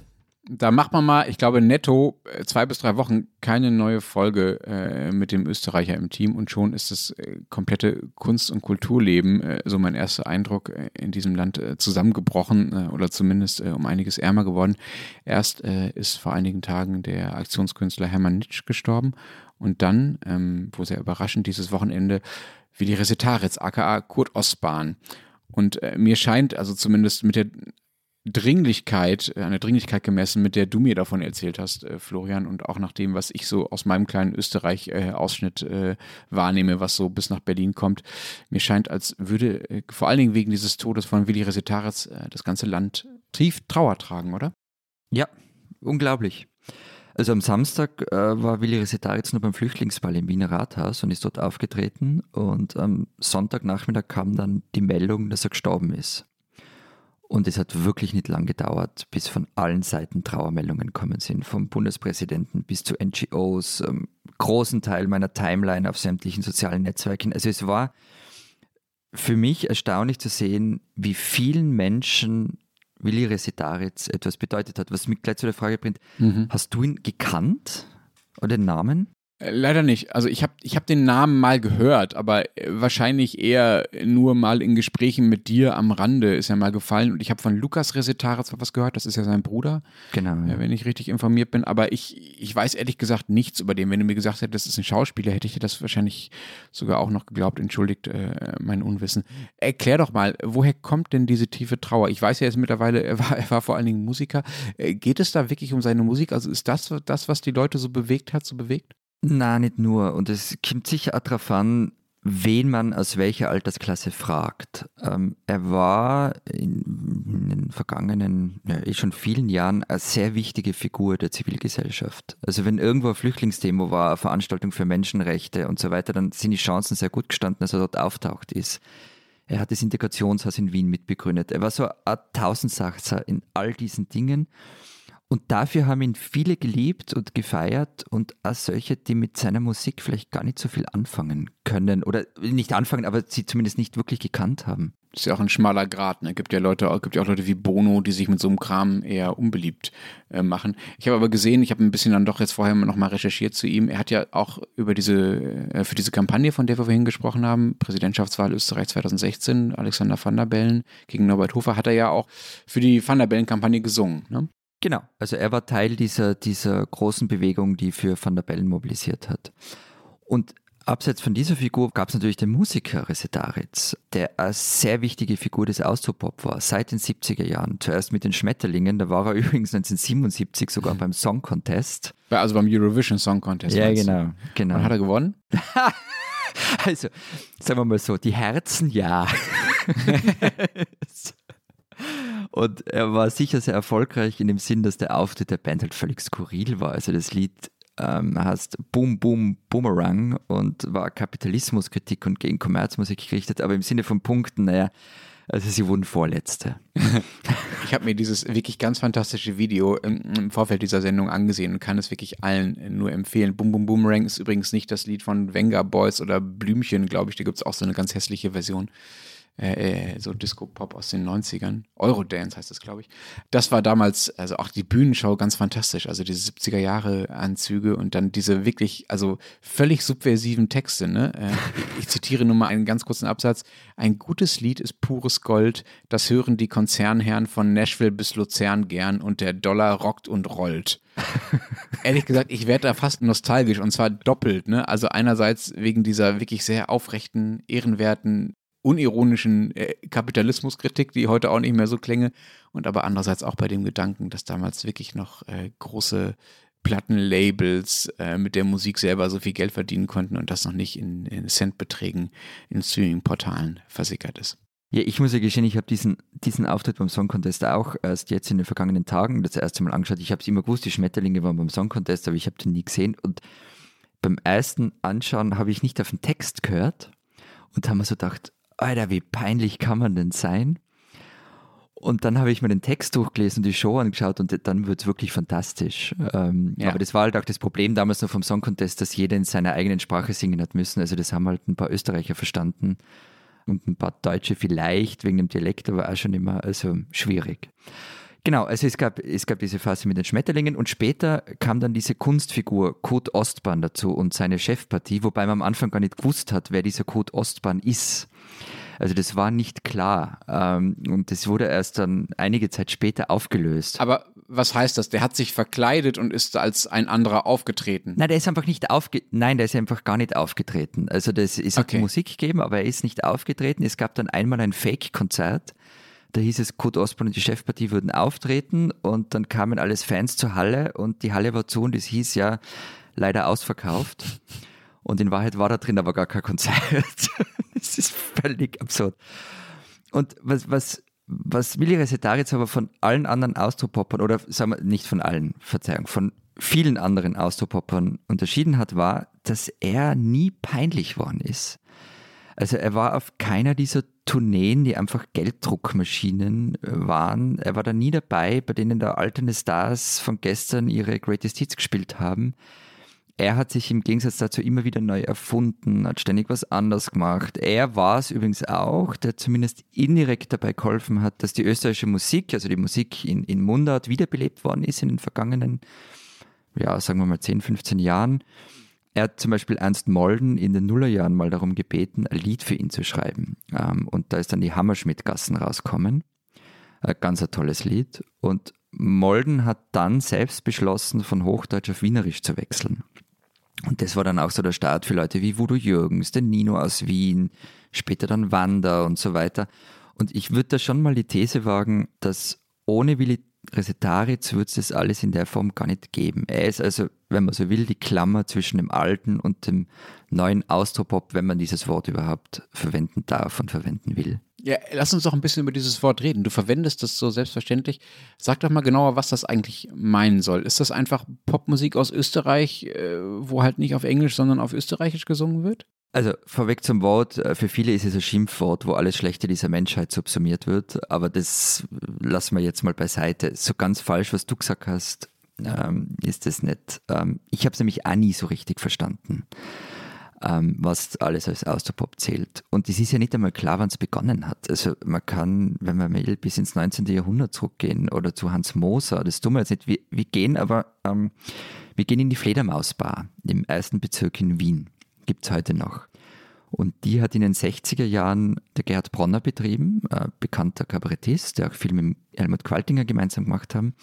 Speaker 2: da macht man mal, ich glaube, netto äh, zwei bis drei Wochen keine neue Folge äh, mit dem Österreicher im Team und schon ist das äh, komplette Kunst- und Kulturleben, äh, so mein erster Eindruck, äh, in diesem Land äh, zusammengebrochen oder zumindest um einiges ärmer geworden. Erst ist vor einigen Tagen der Aktionskünstler Hermann Nitsch gestorben und dann, ähm, wo sehr überraschend dieses Wochenende, Willi Resetaritz, aka Kurt Ostbahn. Und mir scheint, also zumindest mit der Dringlichkeit, eine Dringlichkeit gemessen, mit der du mir davon erzählt hast, äh, Florian, und auch nach dem, was ich so aus meinem kleinen Österreich-Ausschnitt äh, wahrnehme, was so bis nach Berlin kommt. Mir scheint, als würde äh, vor allen Dingen wegen dieses Todes von Willi Resetaritz äh, das ganze Land tief Trauer tragen, oder?
Speaker 1: Ja, unglaublich. Also am Samstag äh, war Willi Resetaritz nur beim Flüchtlingsball im Wiener Rathaus und ist dort aufgetreten und am Sonntagnachmittag kam dann die Meldung, dass er gestorben ist. Und es hat wirklich nicht lang gedauert, bis von allen Seiten Trauermeldungen kommen sind, vom Bundespräsidenten bis zu NGOs, ähm, großen Teil meiner Timeline auf sämtlichen sozialen Netzwerken. Also es war für mich erstaunlich zu sehen, wie vielen Menschen Willi Resetaritz etwas bedeutet hat, was mich gleich zu der Frage bringt, mhm. hast du ihn gekannt oder den Namen?
Speaker 2: Äh, leider nicht. Also ich habe ich hab den Namen mal gehört, aber äh, wahrscheinlich eher nur mal in Gesprächen mit dir am Rande ist er mal gefallen. Und ich habe von Lukas Resetaritz was gehört, das ist ja sein Bruder.
Speaker 1: Genau.
Speaker 2: Ja. Wenn ich richtig informiert bin. Aber ich, ich weiß ehrlich gesagt nichts über den. Wenn du mir gesagt hättest, das ist ein Schauspieler, hätte ich dir das wahrscheinlich sogar auch noch geglaubt. Entschuldigt äh, mein Unwissen. Erklär doch mal, woher kommt denn diese tiefe Trauer? Ich weiß ja jetzt mittlerweile, er war, er war vor allen Dingen Musiker. Äh, geht es da wirklich um seine Musik? Also ist das das, was die Leute so bewegt hat, so bewegt?
Speaker 1: Na, nicht nur. Und es kommt sicher auch darauf an, wen man aus welcher Altersklasse fragt. Ähm, er war in, in, den vergangenen, ja, eh schon vielen Jahren eine sehr wichtige Figur der Zivilgesellschaft. Also wenn irgendwo ein Flüchtlingsdemo war, eine Veranstaltung für Menschenrechte und so weiter, dann sind die Chancen sehr gut gestanden, dass er dort auftaucht ist. Er hat das Integrationshaus in Wien mitbegründet. Er war so ein Tausendsachser in all diesen Dingen. Und dafür haben ihn viele geliebt und gefeiert und auch solche, die mit seiner Musik vielleicht gar nicht so viel anfangen können oder nicht anfangen, aber sie zumindest nicht wirklich gekannt haben.
Speaker 2: Das ist ja auch ein schmaler Grad. Ne? Gibt ja Leute, gibt ja auch Leute wie Bono, die sich mit so einem Kram eher unbeliebt äh, machen. Ich habe aber gesehen, ich habe ein bisschen dann doch jetzt vorher noch mal recherchiert zu ihm. Er hat ja auch über diese äh, für diese Kampagne, von der wir vorhin gesprochen haben, Präsidentschaftswahl Österreich 2016, Alexander van der Bellen gegen Norbert Hofer, hat er ja auch für die Van der Bellen-Kampagne gesungen. Ne?
Speaker 1: Genau, also er war Teil dieser, dieser großen Bewegung, die für Van der Bellen mobilisiert hat. Und abseits von dieser Figur gab es natürlich den Musiker Resetaritz, der eine sehr wichtige Figur des Austropop war, seit den 70er Jahren. Zuerst mit den Schmetterlingen, da war er übrigens 1977 sogar beim Song Contest.
Speaker 2: Also beim Eurovision Song Contest.
Speaker 1: Ja, genau, genau.
Speaker 2: Und hat er gewonnen?
Speaker 1: also, sagen wir mal so, die Herzen ja. Und er war sicher sehr erfolgreich in dem Sinn, dass der Auftritt der Band halt völlig skurril war. Also das Lied ähm, heißt Boom Boom Boomerang und war Kapitalismuskritik und gegen Kommerzmusik gerichtet, aber im Sinne von Punkten, naja, Also sie wurden Vorletzte.
Speaker 2: ich habe mir dieses wirklich ganz fantastische Video im, im, Vorfeld dieser Sendung angesehen und kann es wirklich allen nur empfehlen. Boom Boom Boomerang ist übrigens nicht das Lied von Venga Boys oder Blümchen, glaube ich. Da gibt es auch so eine ganz hässliche Version äh, äh, so Disco-Pop aus den 90ern. Eurodance heißt das, glaube ich. Das war damals, also auch die Bühnenshow ganz fantastisch. Also diese 70er Jahre Anzüge und dann diese wirklich, also völlig subversiven Texte. Ne? Äh, ich zitiere nur mal einen ganz kurzen Absatz. Ein gutes Lied ist pures Gold. Das hören die Konzernherren von Nashville bis Luzern gern und der Dollar rockt und rollt. Ehrlich gesagt, ich werde da fast nostalgisch und zwar doppelt. Ne? Also einerseits wegen dieser wirklich sehr aufrechten, ehrenwerten unironischen äh, Kapitalismuskritik, die heute auch nicht mehr so klänge. Und aber andererseits auch bei dem Gedanken, dass damals wirklich noch äh, große Plattenlabels äh, mit der Musik selber so viel Geld verdienen konnten und das noch nicht in, in Centbeträgen in Streaming-Portalen versickert ist.
Speaker 1: Ja, ich muss ja gestehen, ich habe diesen, diesen Auftritt beim Song Contest auch erst jetzt in den vergangenen Tagen das erste Mal angeschaut. Ich habe es immer gewusst, die Schmetterlinge waren beim Song Contest, aber ich habe den nie gesehen. Und beim ersten Anschauen habe ich nicht auf den Text gehört und haben mir so gedacht, Alter, wie peinlich kann man denn sein? Und dann habe ich mir den Text durchgelesen und die Show angeschaut und dann wird es wirklich fantastisch. Ähm, ja. Aber das war halt auch das Problem damals noch vom Song Contest, dass jeder in seiner eigenen Sprache singen hat müssen. Also das haben halt ein paar Österreicher verstanden und ein paar Deutsche vielleicht wegen dem Dialekt, aber auch schon immer also schwierig. Genau, also es gab, es gab diese Phase mit den Schmetterlingen und später kam dann diese Kunstfigur Kurt Ostbahn dazu und seine Chefpartie, wobei man am Anfang gar nicht gewusst hat, wer dieser Kurt Ostbahn ist. Also das war nicht klar ähm, und das wurde erst dann einige Zeit später aufgelöst.
Speaker 2: Aber was heißt das? Der hat sich verkleidet und ist als ein anderer aufgetreten?
Speaker 1: Nein, der ist einfach nicht aufge Nein, der ist einfach gar nicht aufgetreten. Also das ist okay. Musik gegeben, aber er ist nicht aufgetreten. Es gab dann einmal ein Fake-Konzert. Da hieß es, Kurt Osborne und die Chefpartie würden auftreten und dann kamen alles Fans zur Halle und die Halle war zu und es hieß ja leider ausverkauft. Und in Wahrheit war da drin aber gar kein Konzert. das ist völlig absurd. Und was, was, was Willi Resetaritz aber von allen anderen Austropoppern, oder sagen wir nicht von allen, Verzeihung, von vielen anderen Austropoppern unterschieden hat, war, dass er nie peinlich worden ist. Also er war auf keiner dieser Tourneen, die einfach Gelddruckmaschinen äh, waren. Er war da nie dabei, bei denen da alterne Stars von gestern ihre Greatest Hits gespielt haben er hat sich im Gegensatz dazu immer wieder neu erfunden, hat ständig was anders gemacht. Er war es übrigens auch, der zumindest indirekt dabei geholfen hat, dass die österreichische Musik, also die Musik in, in Mundart, wiederbelebt worden ist in den vergangenen, ja, sagen wir mal 10, 15 Jahren. Er hat zum Beispiel Ernst Molden in den Nullerjahren mal darum gebeten, ein Lied für ihn zu schreiben. Ähm, und da ist dann die Hammerschmidt-Gassen rauskommen. Ein ganz ein tolles Lied. Und Molden hat dann selbst beschlossen, von Hochdeutsch auf Wienerisch zu wechseln. Und das war dann auch so der Start für Leute wie Voodoo Jürgens, den Nino aus Wien, später dann Wanda und so weiter. Und ich würde da schon mal die These wagen, dass ohne Willi Resetaritz würde es das alles in der Form gar nicht geben. Er ist also, wenn man so will, die Klammer zwischen dem alten und dem neuen Austropop, wenn man dieses Wort überhaupt verwenden darf und verwenden will.
Speaker 2: Ja, lass uns doch ein bisschen über dieses Wort reden. Du verwendest das so selbstverständlich. Sag doch mal genauer, was das eigentlich meinen soll. Ist das einfach Popmusik aus Österreich, äh, wo halt nicht auf Englisch, sondern auf Österreichisch gesungen wird?
Speaker 1: Also vorweg zum Wort, äh, für viele ist es ein Schimpfwort, wo alles Schlechte dieser Menschheit subsumiert wird, aber das lassen wir jetzt mal beiseite. So ganz falsch, was du gesagt hast, ähm, ist es nicht. Ähm, ich habe es nämlich auch nie so richtig verstanden ähm, was alles als Austropop zählt. Und es ist ja nicht einmal klar, wann es begonnen hat. Also man kann, wenn man will, bis ins 19. Jahrhundert zurückgehen oder zu Hans Moser, das tun wir jetzt nicht. Wir, wir gehen aber, ähm, wir gehen in die Fledermausbar im ersten Bezirk in Wien. Gibt es heute noch. Und die hat in den 60er Jahren der Gerhard Bronner betrieben, äh, bekannter Kabarettist, der auch viel mit Helmut Qualtinger gemeinsam gemacht haben.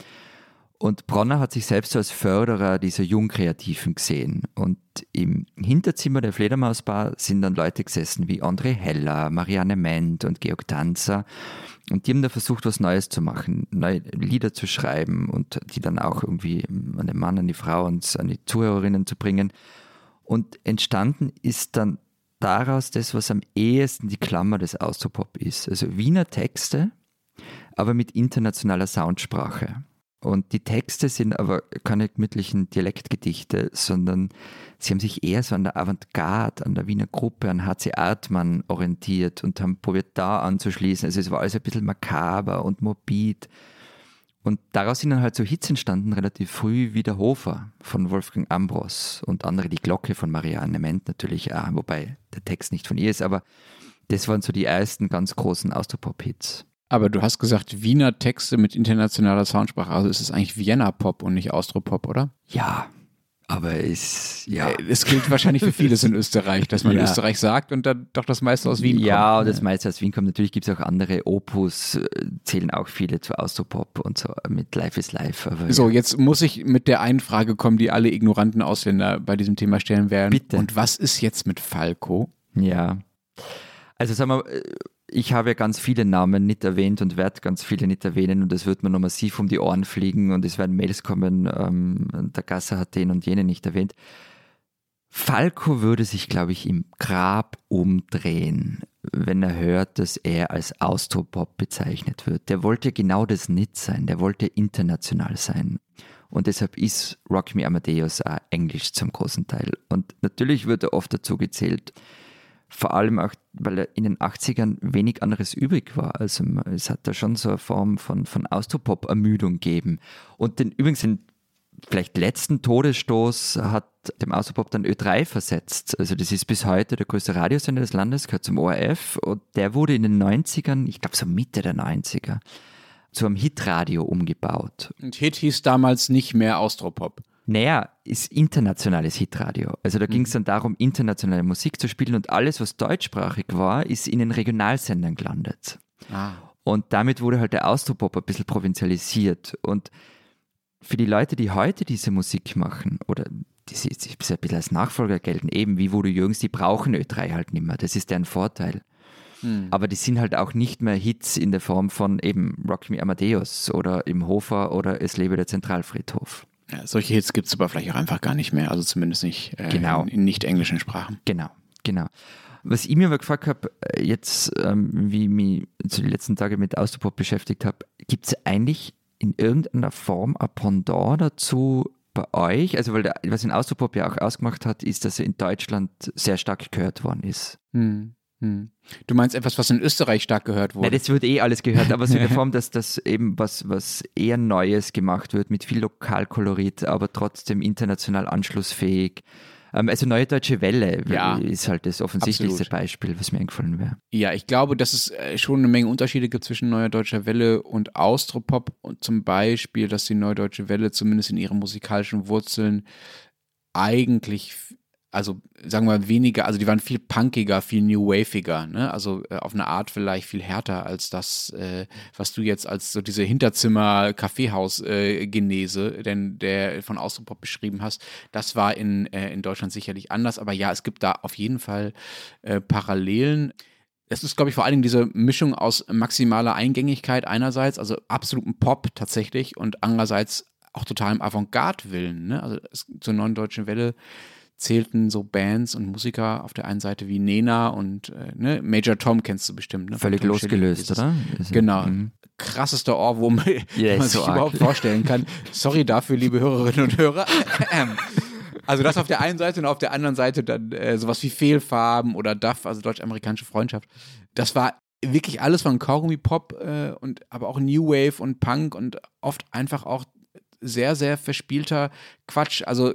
Speaker 1: Und Bronner hat sich selbst als Förderer dieser Jungkreativen gesehen. Und im Hinterzimmer der Fledermausbar sind dann Leute gesessen wie André Heller, Marianne Ment und Georg Tanzer. Und die haben da versucht, was Neues zu machen, neue Lieder zu schreiben und die dann auch irgendwie an den Mann, an die Frau und an die Zuhörerinnen zu bringen. Und entstanden ist dann daraus das, was am ehesten die Klammer des Austropop ist. Also Wiener Texte, aber mit internationaler Soundsprache. Und die Texte sind aber keine gemütlichen Dialektgedichte, sondern sie haben sich eher so an der Avantgarde, an der Wiener Gruppe, an HC Artmann orientiert und haben probiert, da anzuschließen. Also es war alles ein bisschen makaber und morbid. Und daraus sind dann halt so Hits entstanden, relativ früh wie der Hofer von Wolfgang Ambros und andere, die Glocke von Marianne Ment natürlich auch, wobei der Text nicht von ihr ist, aber das waren so die ersten ganz großen Austropop-Hits.
Speaker 2: Aber du hast gesagt, Wiener Texte mit internationaler Soundsprache. Also ist es eigentlich Vienna Pop und nicht Austropop, oder?
Speaker 1: Ja, aber es, ja. Äh,
Speaker 2: es gilt wahrscheinlich für vieles in Österreich, dass man ja. Österreich sagt und dann doch das meiste aus Wien
Speaker 1: kommt. Ja, das meiste aus Wien kommt. Natürlich gibt es auch andere Opus, äh, zählen auch viele zu Austropop und so mit Life is Life.
Speaker 2: so, ja. jetzt muss ich mit der einen Frage kommen, die alle ignoranten Ausländer bei diesem Thema stellen werden.
Speaker 1: Bitte.
Speaker 2: Und was ist jetzt mit Falco?
Speaker 1: Ja. Also sagen wir, äh, ich habe ja ganz viele Namen nicht erwähnt und werde ganz viele nicht erwähnen und es wird mir noch massiv um die Ohren fliegen und es werden Mails kommen, ähm, der Gasser hat den und jenen nicht erwähnt. Falco würde sich, glaube ich, im Grab umdrehen, wenn er hört, dass er als Austropop bezeichnet wird. Der wollte genau das nicht sein, der wollte international sein. Und deshalb ist Rock Me Amadeus auch Englisch zum großen Teil. Und natürlich wird er oft dazu gezählt. Vor allem auch, weil in den 80ern wenig anderes übrig war. Also es hat da schon so eine Form von, von Austropop-Ermüdung gegeben. Und den übrigens den vielleicht letzten Todesstoß hat dem Austropop dann Ö3 versetzt. Also das ist bis heute der größte Radiosender des Landes, gehört zum ORF. Und der wurde in den 90ern, ich glaube so Mitte der 90er, zu einem Hitradio umgebaut.
Speaker 2: Und Hit hieß damals nicht mehr Austropop.
Speaker 1: Naja, ist internationales Hitradio. Also da mhm. ging es dann darum, internationale Musik zu spielen und alles, was deutschsprachig war, ist in den Regionalsendern gelandet. Ah. Und damit wurde halt der Austropop ein bisschen provinzialisiert. Und für die Leute, die heute diese Musik machen oder die sich ein bisschen als Nachfolger gelten, eben wie Voodoo Jürgens, die brauchen Ö3 halt nicht mehr. Das ist deren Vorteil. Hm. Aber die sind halt auch nicht mehr Hits in der Form von eben Rock Me Amadeus oder im Hofer oder Es lebe der Zentralfriedhof.
Speaker 2: Ja, solche Hits gibt es aber vielleicht auch einfach gar nicht mehr, also zumindest nicht äh, genau. in, in nicht englischen Sprachen.
Speaker 1: Genau, genau. Was ich mir aber gefragt habe, äh, jetzt, ähm, wie ich mich zu den letzten Tagen mit Austropop beschäftigt habe, gibt es eigentlich in irgendeiner Form ein Pendant dazu bei euch? Also, weil der, was in Austropop ja auch ausgemacht hat, ist, dass er in Deutschland sehr stark gehört worden ist.
Speaker 2: Hm. Hm. Du meinst etwas, was in Österreich stark gehört wurde?
Speaker 1: Nein, das wird eh alles gehört, aber so in der Form, dass das eben was, was eher Neues gemacht wird, mit viel Lokalkolorit, aber trotzdem international anschlussfähig. Ähm, also Neue Deutsche Welle ja, ist halt das offensichtlichste absolut. Beispiel, was mir eingefallen wäre.
Speaker 2: Ja, ich glaube, dass es äh, schon eine Menge Unterschiede gibt zwischen Neue Deutsche Welle und Austropop. Und zum Beispiel, dass die Neue Deutsche Welle zumindest in ihren musikalischen Wurzeln eigentlich also sagen wir weniger, also die waren viel punkiger, viel new waviger, ne? Also äh, auf eine Art vielleicht viel härter als das, äh, was du jetzt als so diese Hinterzimmer Kaffeehaus äh, denn der von Austropop beschrieben hast, das war in äh, in Deutschland sicherlich anders, aber ja, es gibt da auf jeden Fall äh, Parallelen. Es ist, glaube ich, vor allen Dingen diese Mischung aus maximaler Eingängigkeit einerseits, also absoluten Pop tatsächlich, und andererseits auch totalem Avantgarde-Willen. Ne? Also es, zur neuen deutschen Welle zählten so Bands und Musiker auf der einen Seite wie Nena und äh, ne, Major Tom kennst du bestimmt. Ne?
Speaker 1: Völlig losgelöst,
Speaker 2: Schilling,
Speaker 1: oder?
Speaker 2: Genau. Mhm. Krassester Ohrwurm, yeah, man sich so überhaupt vorstellen kann. Sorry dafür, liebe Hörerinnen und Hörer. also das auf der einen Seite und auf der anderen Seite dann äh, sowas wie Fehlfarben oder Duff, also deutsch-amerikanische Freundschaft. Das war wirklich alles von Kaugummi-Pop äh, und aber auch New Wave und Punk und oft einfach auch sehr, sehr verspielter Quatsch. Also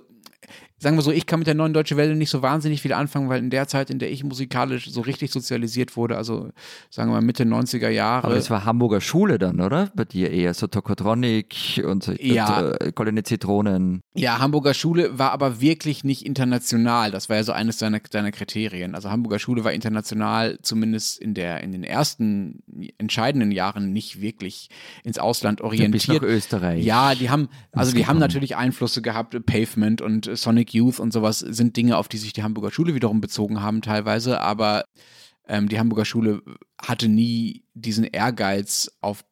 Speaker 2: sagen wir so, ich kann mit der neuen Deutsche Welle nicht so wahnsinnig viel anfangen, weil in der Zeit, in der ich musikalisch so richtig sozialisiert wurde, also sagen wir mal Mitte 90er Jahre.
Speaker 1: Aber das war Hamburger Schule dann, oder? Bei dir eher so Tokotronic und
Speaker 2: ja.
Speaker 1: Äh, Goldene Zitronen.
Speaker 2: Ja, Hamburger Schule war aber wirklich nicht international. Das war ja so eines deiner, deiner Kriterien. Also Hamburger Schule war international, zumindest in, der, in den ersten entscheidenden Jahren nicht wirklich ins Ausland orientiert. Bis nach
Speaker 1: Österreich.
Speaker 2: Ja, die haben, also die haben natürlich Einflüsse gehabt, Pavement und Sonic Sonic Youth und sowas sind Dinge, auf die sich die Hamburger Schule wiederum bezogen haben teilweise, aber ähm, die Hamburger Schule hatte nie diesen Ehrgeiz auf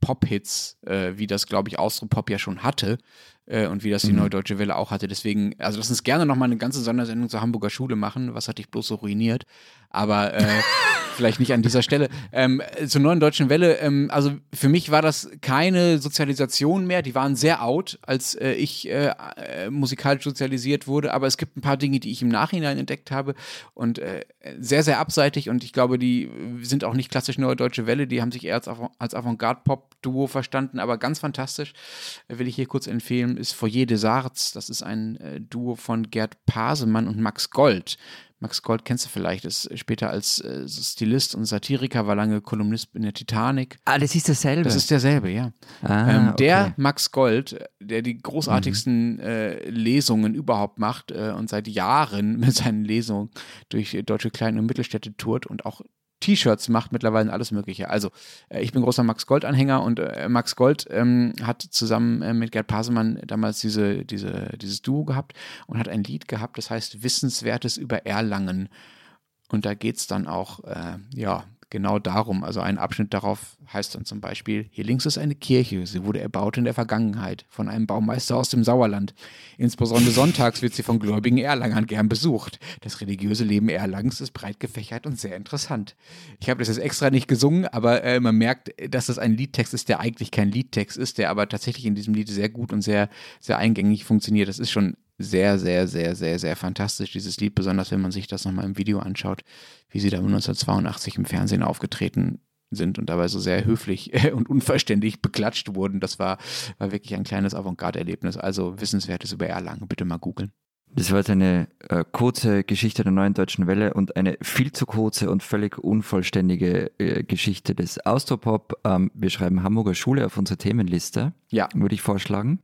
Speaker 2: Pop-Hits, äh, wie das, glaube ich, Austro-Pop ja schon hatte. Äh, und wie das die mhm. Neue Deutsche Welle auch hatte. Deswegen, also lass uns gerne nochmal eine ganze Sondersendung zur Hamburger Schule machen. Was hat dich bloß so ruiniert? Aber äh, vielleicht nicht an dieser Stelle. Ähm, zur Neuen Deutschen Welle, ähm, also für mich war das keine Sozialisation mehr. Die waren sehr out, als äh, ich äh, äh, musikalisch sozialisiert wurde. Aber es gibt ein paar Dinge, die ich im Nachhinein entdeckt habe und äh, sehr, sehr abseitig. Und ich glaube, die sind auch nicht klassisch Neue Deutsche Welle. Die haben sich eher als, als Avantgarde-Pop-Duo verstanden. Aber ganz fantastisch, will ich hier kurz empfehlen, ist Foyer des Arts. Das ist ein äh, Duo von Gerd Pasemann und Max Gold Max Gold kennst du vielleicht, ist später als äh, Stilist und Satiriker, war lange Kolumnist in der Titanic.
Speaker 1: Ah, das ist derselbe.
Speaker 2: Das ist derselbe, ja. Ah, ähm, okay. Der Max Gold, der die großartigsten mhm. äh, Lesungen überhaupt macht äh, und seit Jahren mit seinen Lesungen durch deutsche Klein- und Mittelstädte tourt und auch T-Shirts macht, mittlerweile alles Mögliche. Also, äh, ich bin großer Max Gold-Anhänger und äh, Max Gold ähm, hat zusammen äh, mit Gerd Pasemann damals diese, diese, dieses Duo gehabt und hat ein Lied gehabt, das heißt Wissenswertes über Erlangen. Und da geht es dann auch, äh, ja, genau darum. Also ein Abschnitt darauf heißt dann zum Beispiel, hier links ist eine Kirche, sie wurde erbaut in der Vergangenheit von einem Baumeister aus dem Sauerland. Insbesondere sonntags wird sie von gläubigen Erlangern gern besucht. Das religiöse Leben Erlangens ist breit gefächert und sehr interessant. Ich habe das jetzt extra nicht gesungen, aber äh, man merkt, dass das ein Liedtext ist, der eigentlich kein Liedtext ist, der aber tatsächlich in diesem Lied sehr gut und sehr, sehr eingängig funktioniert. Das ist schon sehr, sehr, sehr, sehr, sehr fantastisch, dieses Lied, besonders wenn man sich das nochmal im Video anschaut, wie sie da 1982 im Fernsehen aufgetreten sind und dabei so sehr höflich und unverständlich beklatscht wurden. Das war, war wirklich ein kleines Avantgarde-Erlebnis. Also Wissenswertes über Erlangen, bitte mal googeln.
Speaker 1: Das war jetzt eine äh, kurze Geschichte der neuen deutschen Welle und eine viel zu kurze und völlig unvollständige äh, Geschichte des Austropop. Ähm, wir schreiben Hamburger Schule auf unsere Themenliste. Ja. Würde ich vorschlagen.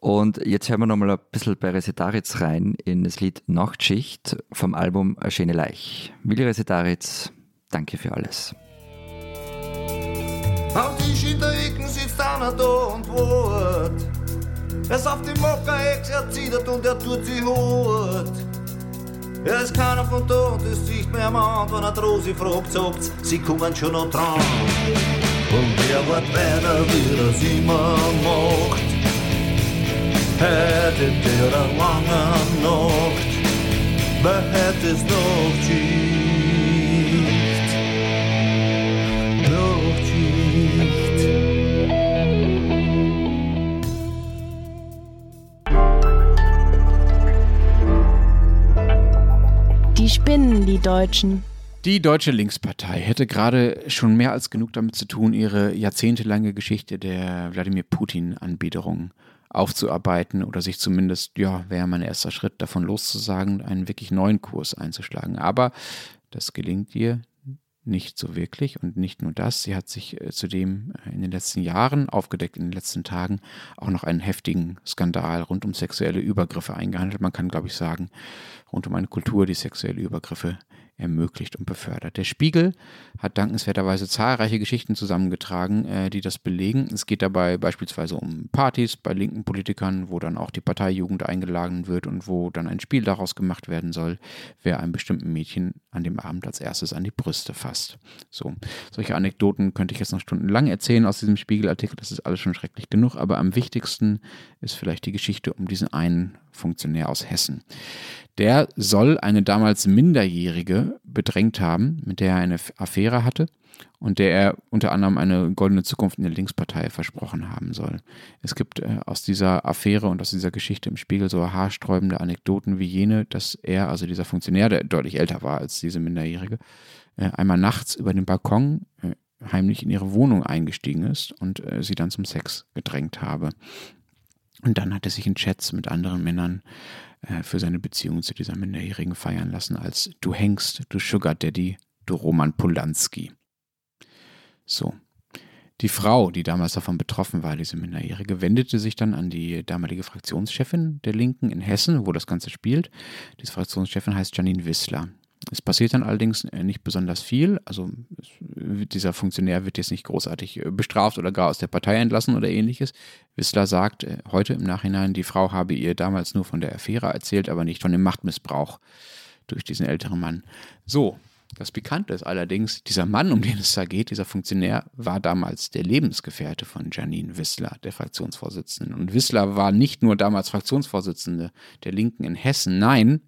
Speaker 1: Und jetzt hören wir nochmal ein bisschen bei Resetaritz rein in das Lied Nachtschicht vom Album A schöne Leich. Willi Resetaritz, danke für alles.
Speaker 4: Am Tisch in der Ecke sitzt einer da und wart. Er ist auf dem Mockerex, er zittert und er tut sich hart. Er ist keiner von da und es sieht mir an, wenn er Rosi fragt, sagt sie kommen schon noch dran. Und er wird weiter, wie es immer macht hättet ihr eine lange Nacht, wer hätte es noch Schicht, noch Schicht.
Speaker 3: Die spinnen, die Deutschen.
Speaker 2: Die Deutsche Linkspartei hätte gerade schon mehr als genug damit zu tun, ihre jahrzehntelange Geschichte der Wladimir Putin-Anbiederung aufzuarbeiten oder sich zumindest, ja, wäre mein erster Schritt davon loszusagen, einen wirklich neuen Kurs einzuschlagen. Aber das gelingt ihr nicht so wirklich und nicht nur das, sie hat sich äh, zudem äh, in den letzten Jahren, aufgedeckt in den letzten Tagen, auch noch einen heftigen Skandal rund um sexuelle Übergriffe eingehandelt. Man kann, glaube ich, sagen, rund um eine Kultur, die sexuelle Übergriffe ermöglicht und befördert. Der Spiegel hat dankenswerterweise zahlreiche Geschichten zusammengetragen, äh, die das belegen. Es geht dabei beispielsweise um Partys bei linken Politikern, wo dann auch die Parteijugend eingeladen wird und wo dann ein Spiel daraus gemacht werden soll, wer einem bestimmten Mädchen an dem Abend als erstes an die Brüste fasst. So, solche Anekdoten könnte ich jetzt noch stundenlang erzählen aus diesem Spiegelartikel. Das ist alles schon schrecklich genug, aber am wichtigsten ist vielleicht die Geschichte um diesen einen Funktionär aus Hessen. Der soll eine damals Minderjährige bedrängt haben, mit der er eine Affäre hatte und der er unter anderem eine goldene Zukunft in der Linkspartei versprochen haben soll. Es gibt äh, aus dieser Affäre und aus dieser Geschichte im Spiegel so haarsträubende Anekdoten wie jene, dass er, also dieser Funktionär, der deutlich älter war als diese Minderjährige, äh, einmal nachts über den Balkon äh, heimlich in ihre Wohnung eingestiegen ist und äh, sie dann zum Sex gedrängt habe. Und dann hat er sich in Chats mit anderen Männern äh, für seine Beziehung zu dieser Minderjährigen feiern lassen als Du hängst, du Sugar Daddy, du Roman Polanski. So. Die Frau, die damals davon betroffen war, diese Minderjährige, wendete sich dann an die damalige Fraktionschefin der Linken in Hessen, wo das Ganze spielt. Diese Fraktionschefin heißt Janine Wissler. Es passiert dann allerdings äh, nicht besonders viel. Also dieser Funktionär wird jetzt nicht großartig äh, bestraft oder gar aus der Partei entlassen oder ähnliches. Wissler sagt äh, heute im Nachhinein, die Frau habe ihr damals nur von der Affäre erzählt, aber nicht von dem Machtmissbrauch durch diesen älteren Mann. So, Das Pikante ist allerdings, dieser Mann, um den es da geht, dieser Funktionär, war damals der Lebensgefährte von Janine Wissler, der Fraktionsvorsitzenden. Und Wissler war nicht nur damals Fraktionsvorsitzende der Linken in Hessen, nein,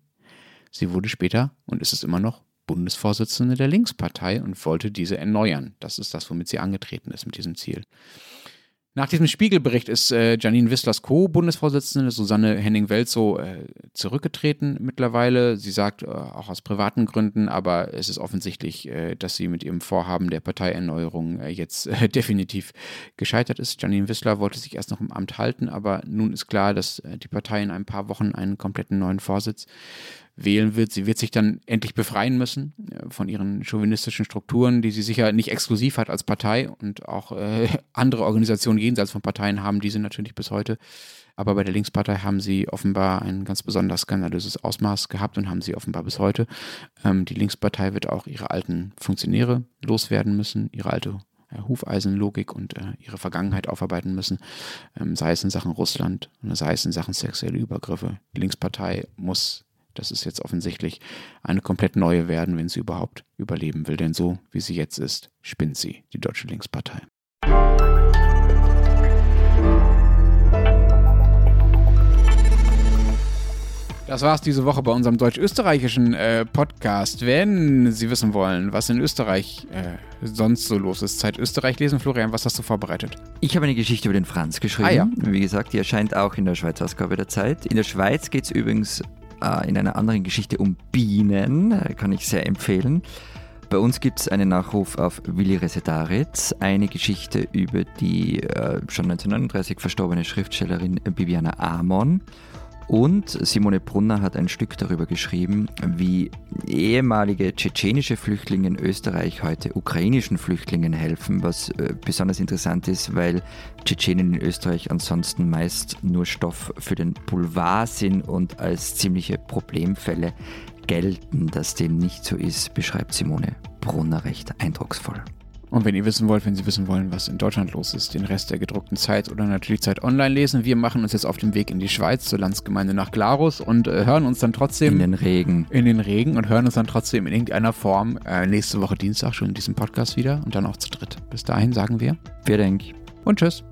Speaker 2: sie wurde später und ist es immer noch Bundesvorsitzende der Linkspartei und wollte diese erneuern. Das ist das, womit sie angetreten ist mit diesem Ziel. Nach diesem Spiegelbericht ist äh, Janine Wisslers Co-Bundesvorsitzende Susanne Henning-Welzow äh, zurückgetreten mittlerweile. Sie sagt äh, auch aus privaten Gründen, aber es ist offensichtlich, äh, dass sie mit ihrem Vorhaben der Parteierneuerung äh, jetzt äh, definitiv gescheitert ist. Janine Wissler wollte sich erst noch im Amt halten, aber nun ist klar, dass die Partei in ein paar Wochen einen kompletten neuen Vorsitz wählen wird. Sie wird sich dann endlich befreien müssen von ihren chauvinistischen Strukturen, die sie sicher nicht exklusiv hat als Partei und auch äh, andere Organisationen jenseits von Parteien haben diese natürlich bis heute. Aber bei der Linkspartei haben sie offenbar ein ganz besonders skandalöses Ausmaß gehabt und haben sie offenbar bis heute. Ähm, die Linkspartei wird auch ihre alten Funktionäre loswerden müssen, ihre alte äh, Hufeisenlogik und äh, ihre Vergangenheit aufarbeiten müssen, ähm, sei es in Sachen Russland, sei es in Sachen sexuelle Übergriffe. Die Linkspartei muss das ist jetzt offensichtlich eine komplett neue werden, wenn sie überhaupt überleben will. Denn so wie sie jetzt ist, spinnt sie, die Deutsche Linkspartei. Das war es diese Woche bei unserem deutsch-österreichischen äh, Podcast. Wenn Sie wissen wollen, was in Österreich äh, sonst so los ist, Zeit Österreich lesen. Florian, was hast du vorbereitet?
Speaker 1: Ich habe eine Geschichte über den Franz geschrieben. Ah, ja. Wie gesagt, die erscheint auch in der Schweizer Ausgabe der Zeit. In der Schweiz geht es übrigens äh, in einer anderen Geschichte um Bienen, äh, kann ich sehr empfehlen. Bei uns gibt es einen Nachruf auf Willi Resetaritz, eine Geschichte über die äh, schon 1939 verstorbene Schriftstellerin Bibiana Amon. Und Simone Brunner hat ein Stück darüber geschrieben, wie ehemalige tschetschenische Flüchtlinge in Österreich heute ukrainischen Flüchtlingen helfen, was äh, besonders interessant ist, weil Tschetschenen in Österreich ansonsten meist nur Stoff für den Boulevard sind und als ziemliche Problemfälle gelten. Dass dem nicht so ist, beschreibt Simone Brunner recht eindrucksvoll.
Speaker 2: Und wenn ihr wissen wollt, wenn Sie wissen wollen, was in Deutschland los ist, den Rest der gedruckten Zeit oder natürlich Zeit online lesen. Wir machen uns jetzt auf den Weg in die Schweiz zur Landsgemeinde nach Glarus und äh, hören uns dann trotzdem
Speaker 1: in den Regen.
Speaker 2: In den Regen und hören uns dann trotzdem in irgendeiner Form äh, nächste Woche Dienstag schon in diesem Podcast wieder und dann auch zu dritt. Bis dahin sagen wir.
Speaker 1: Wir denk.
Speaker 2: Und tschüss.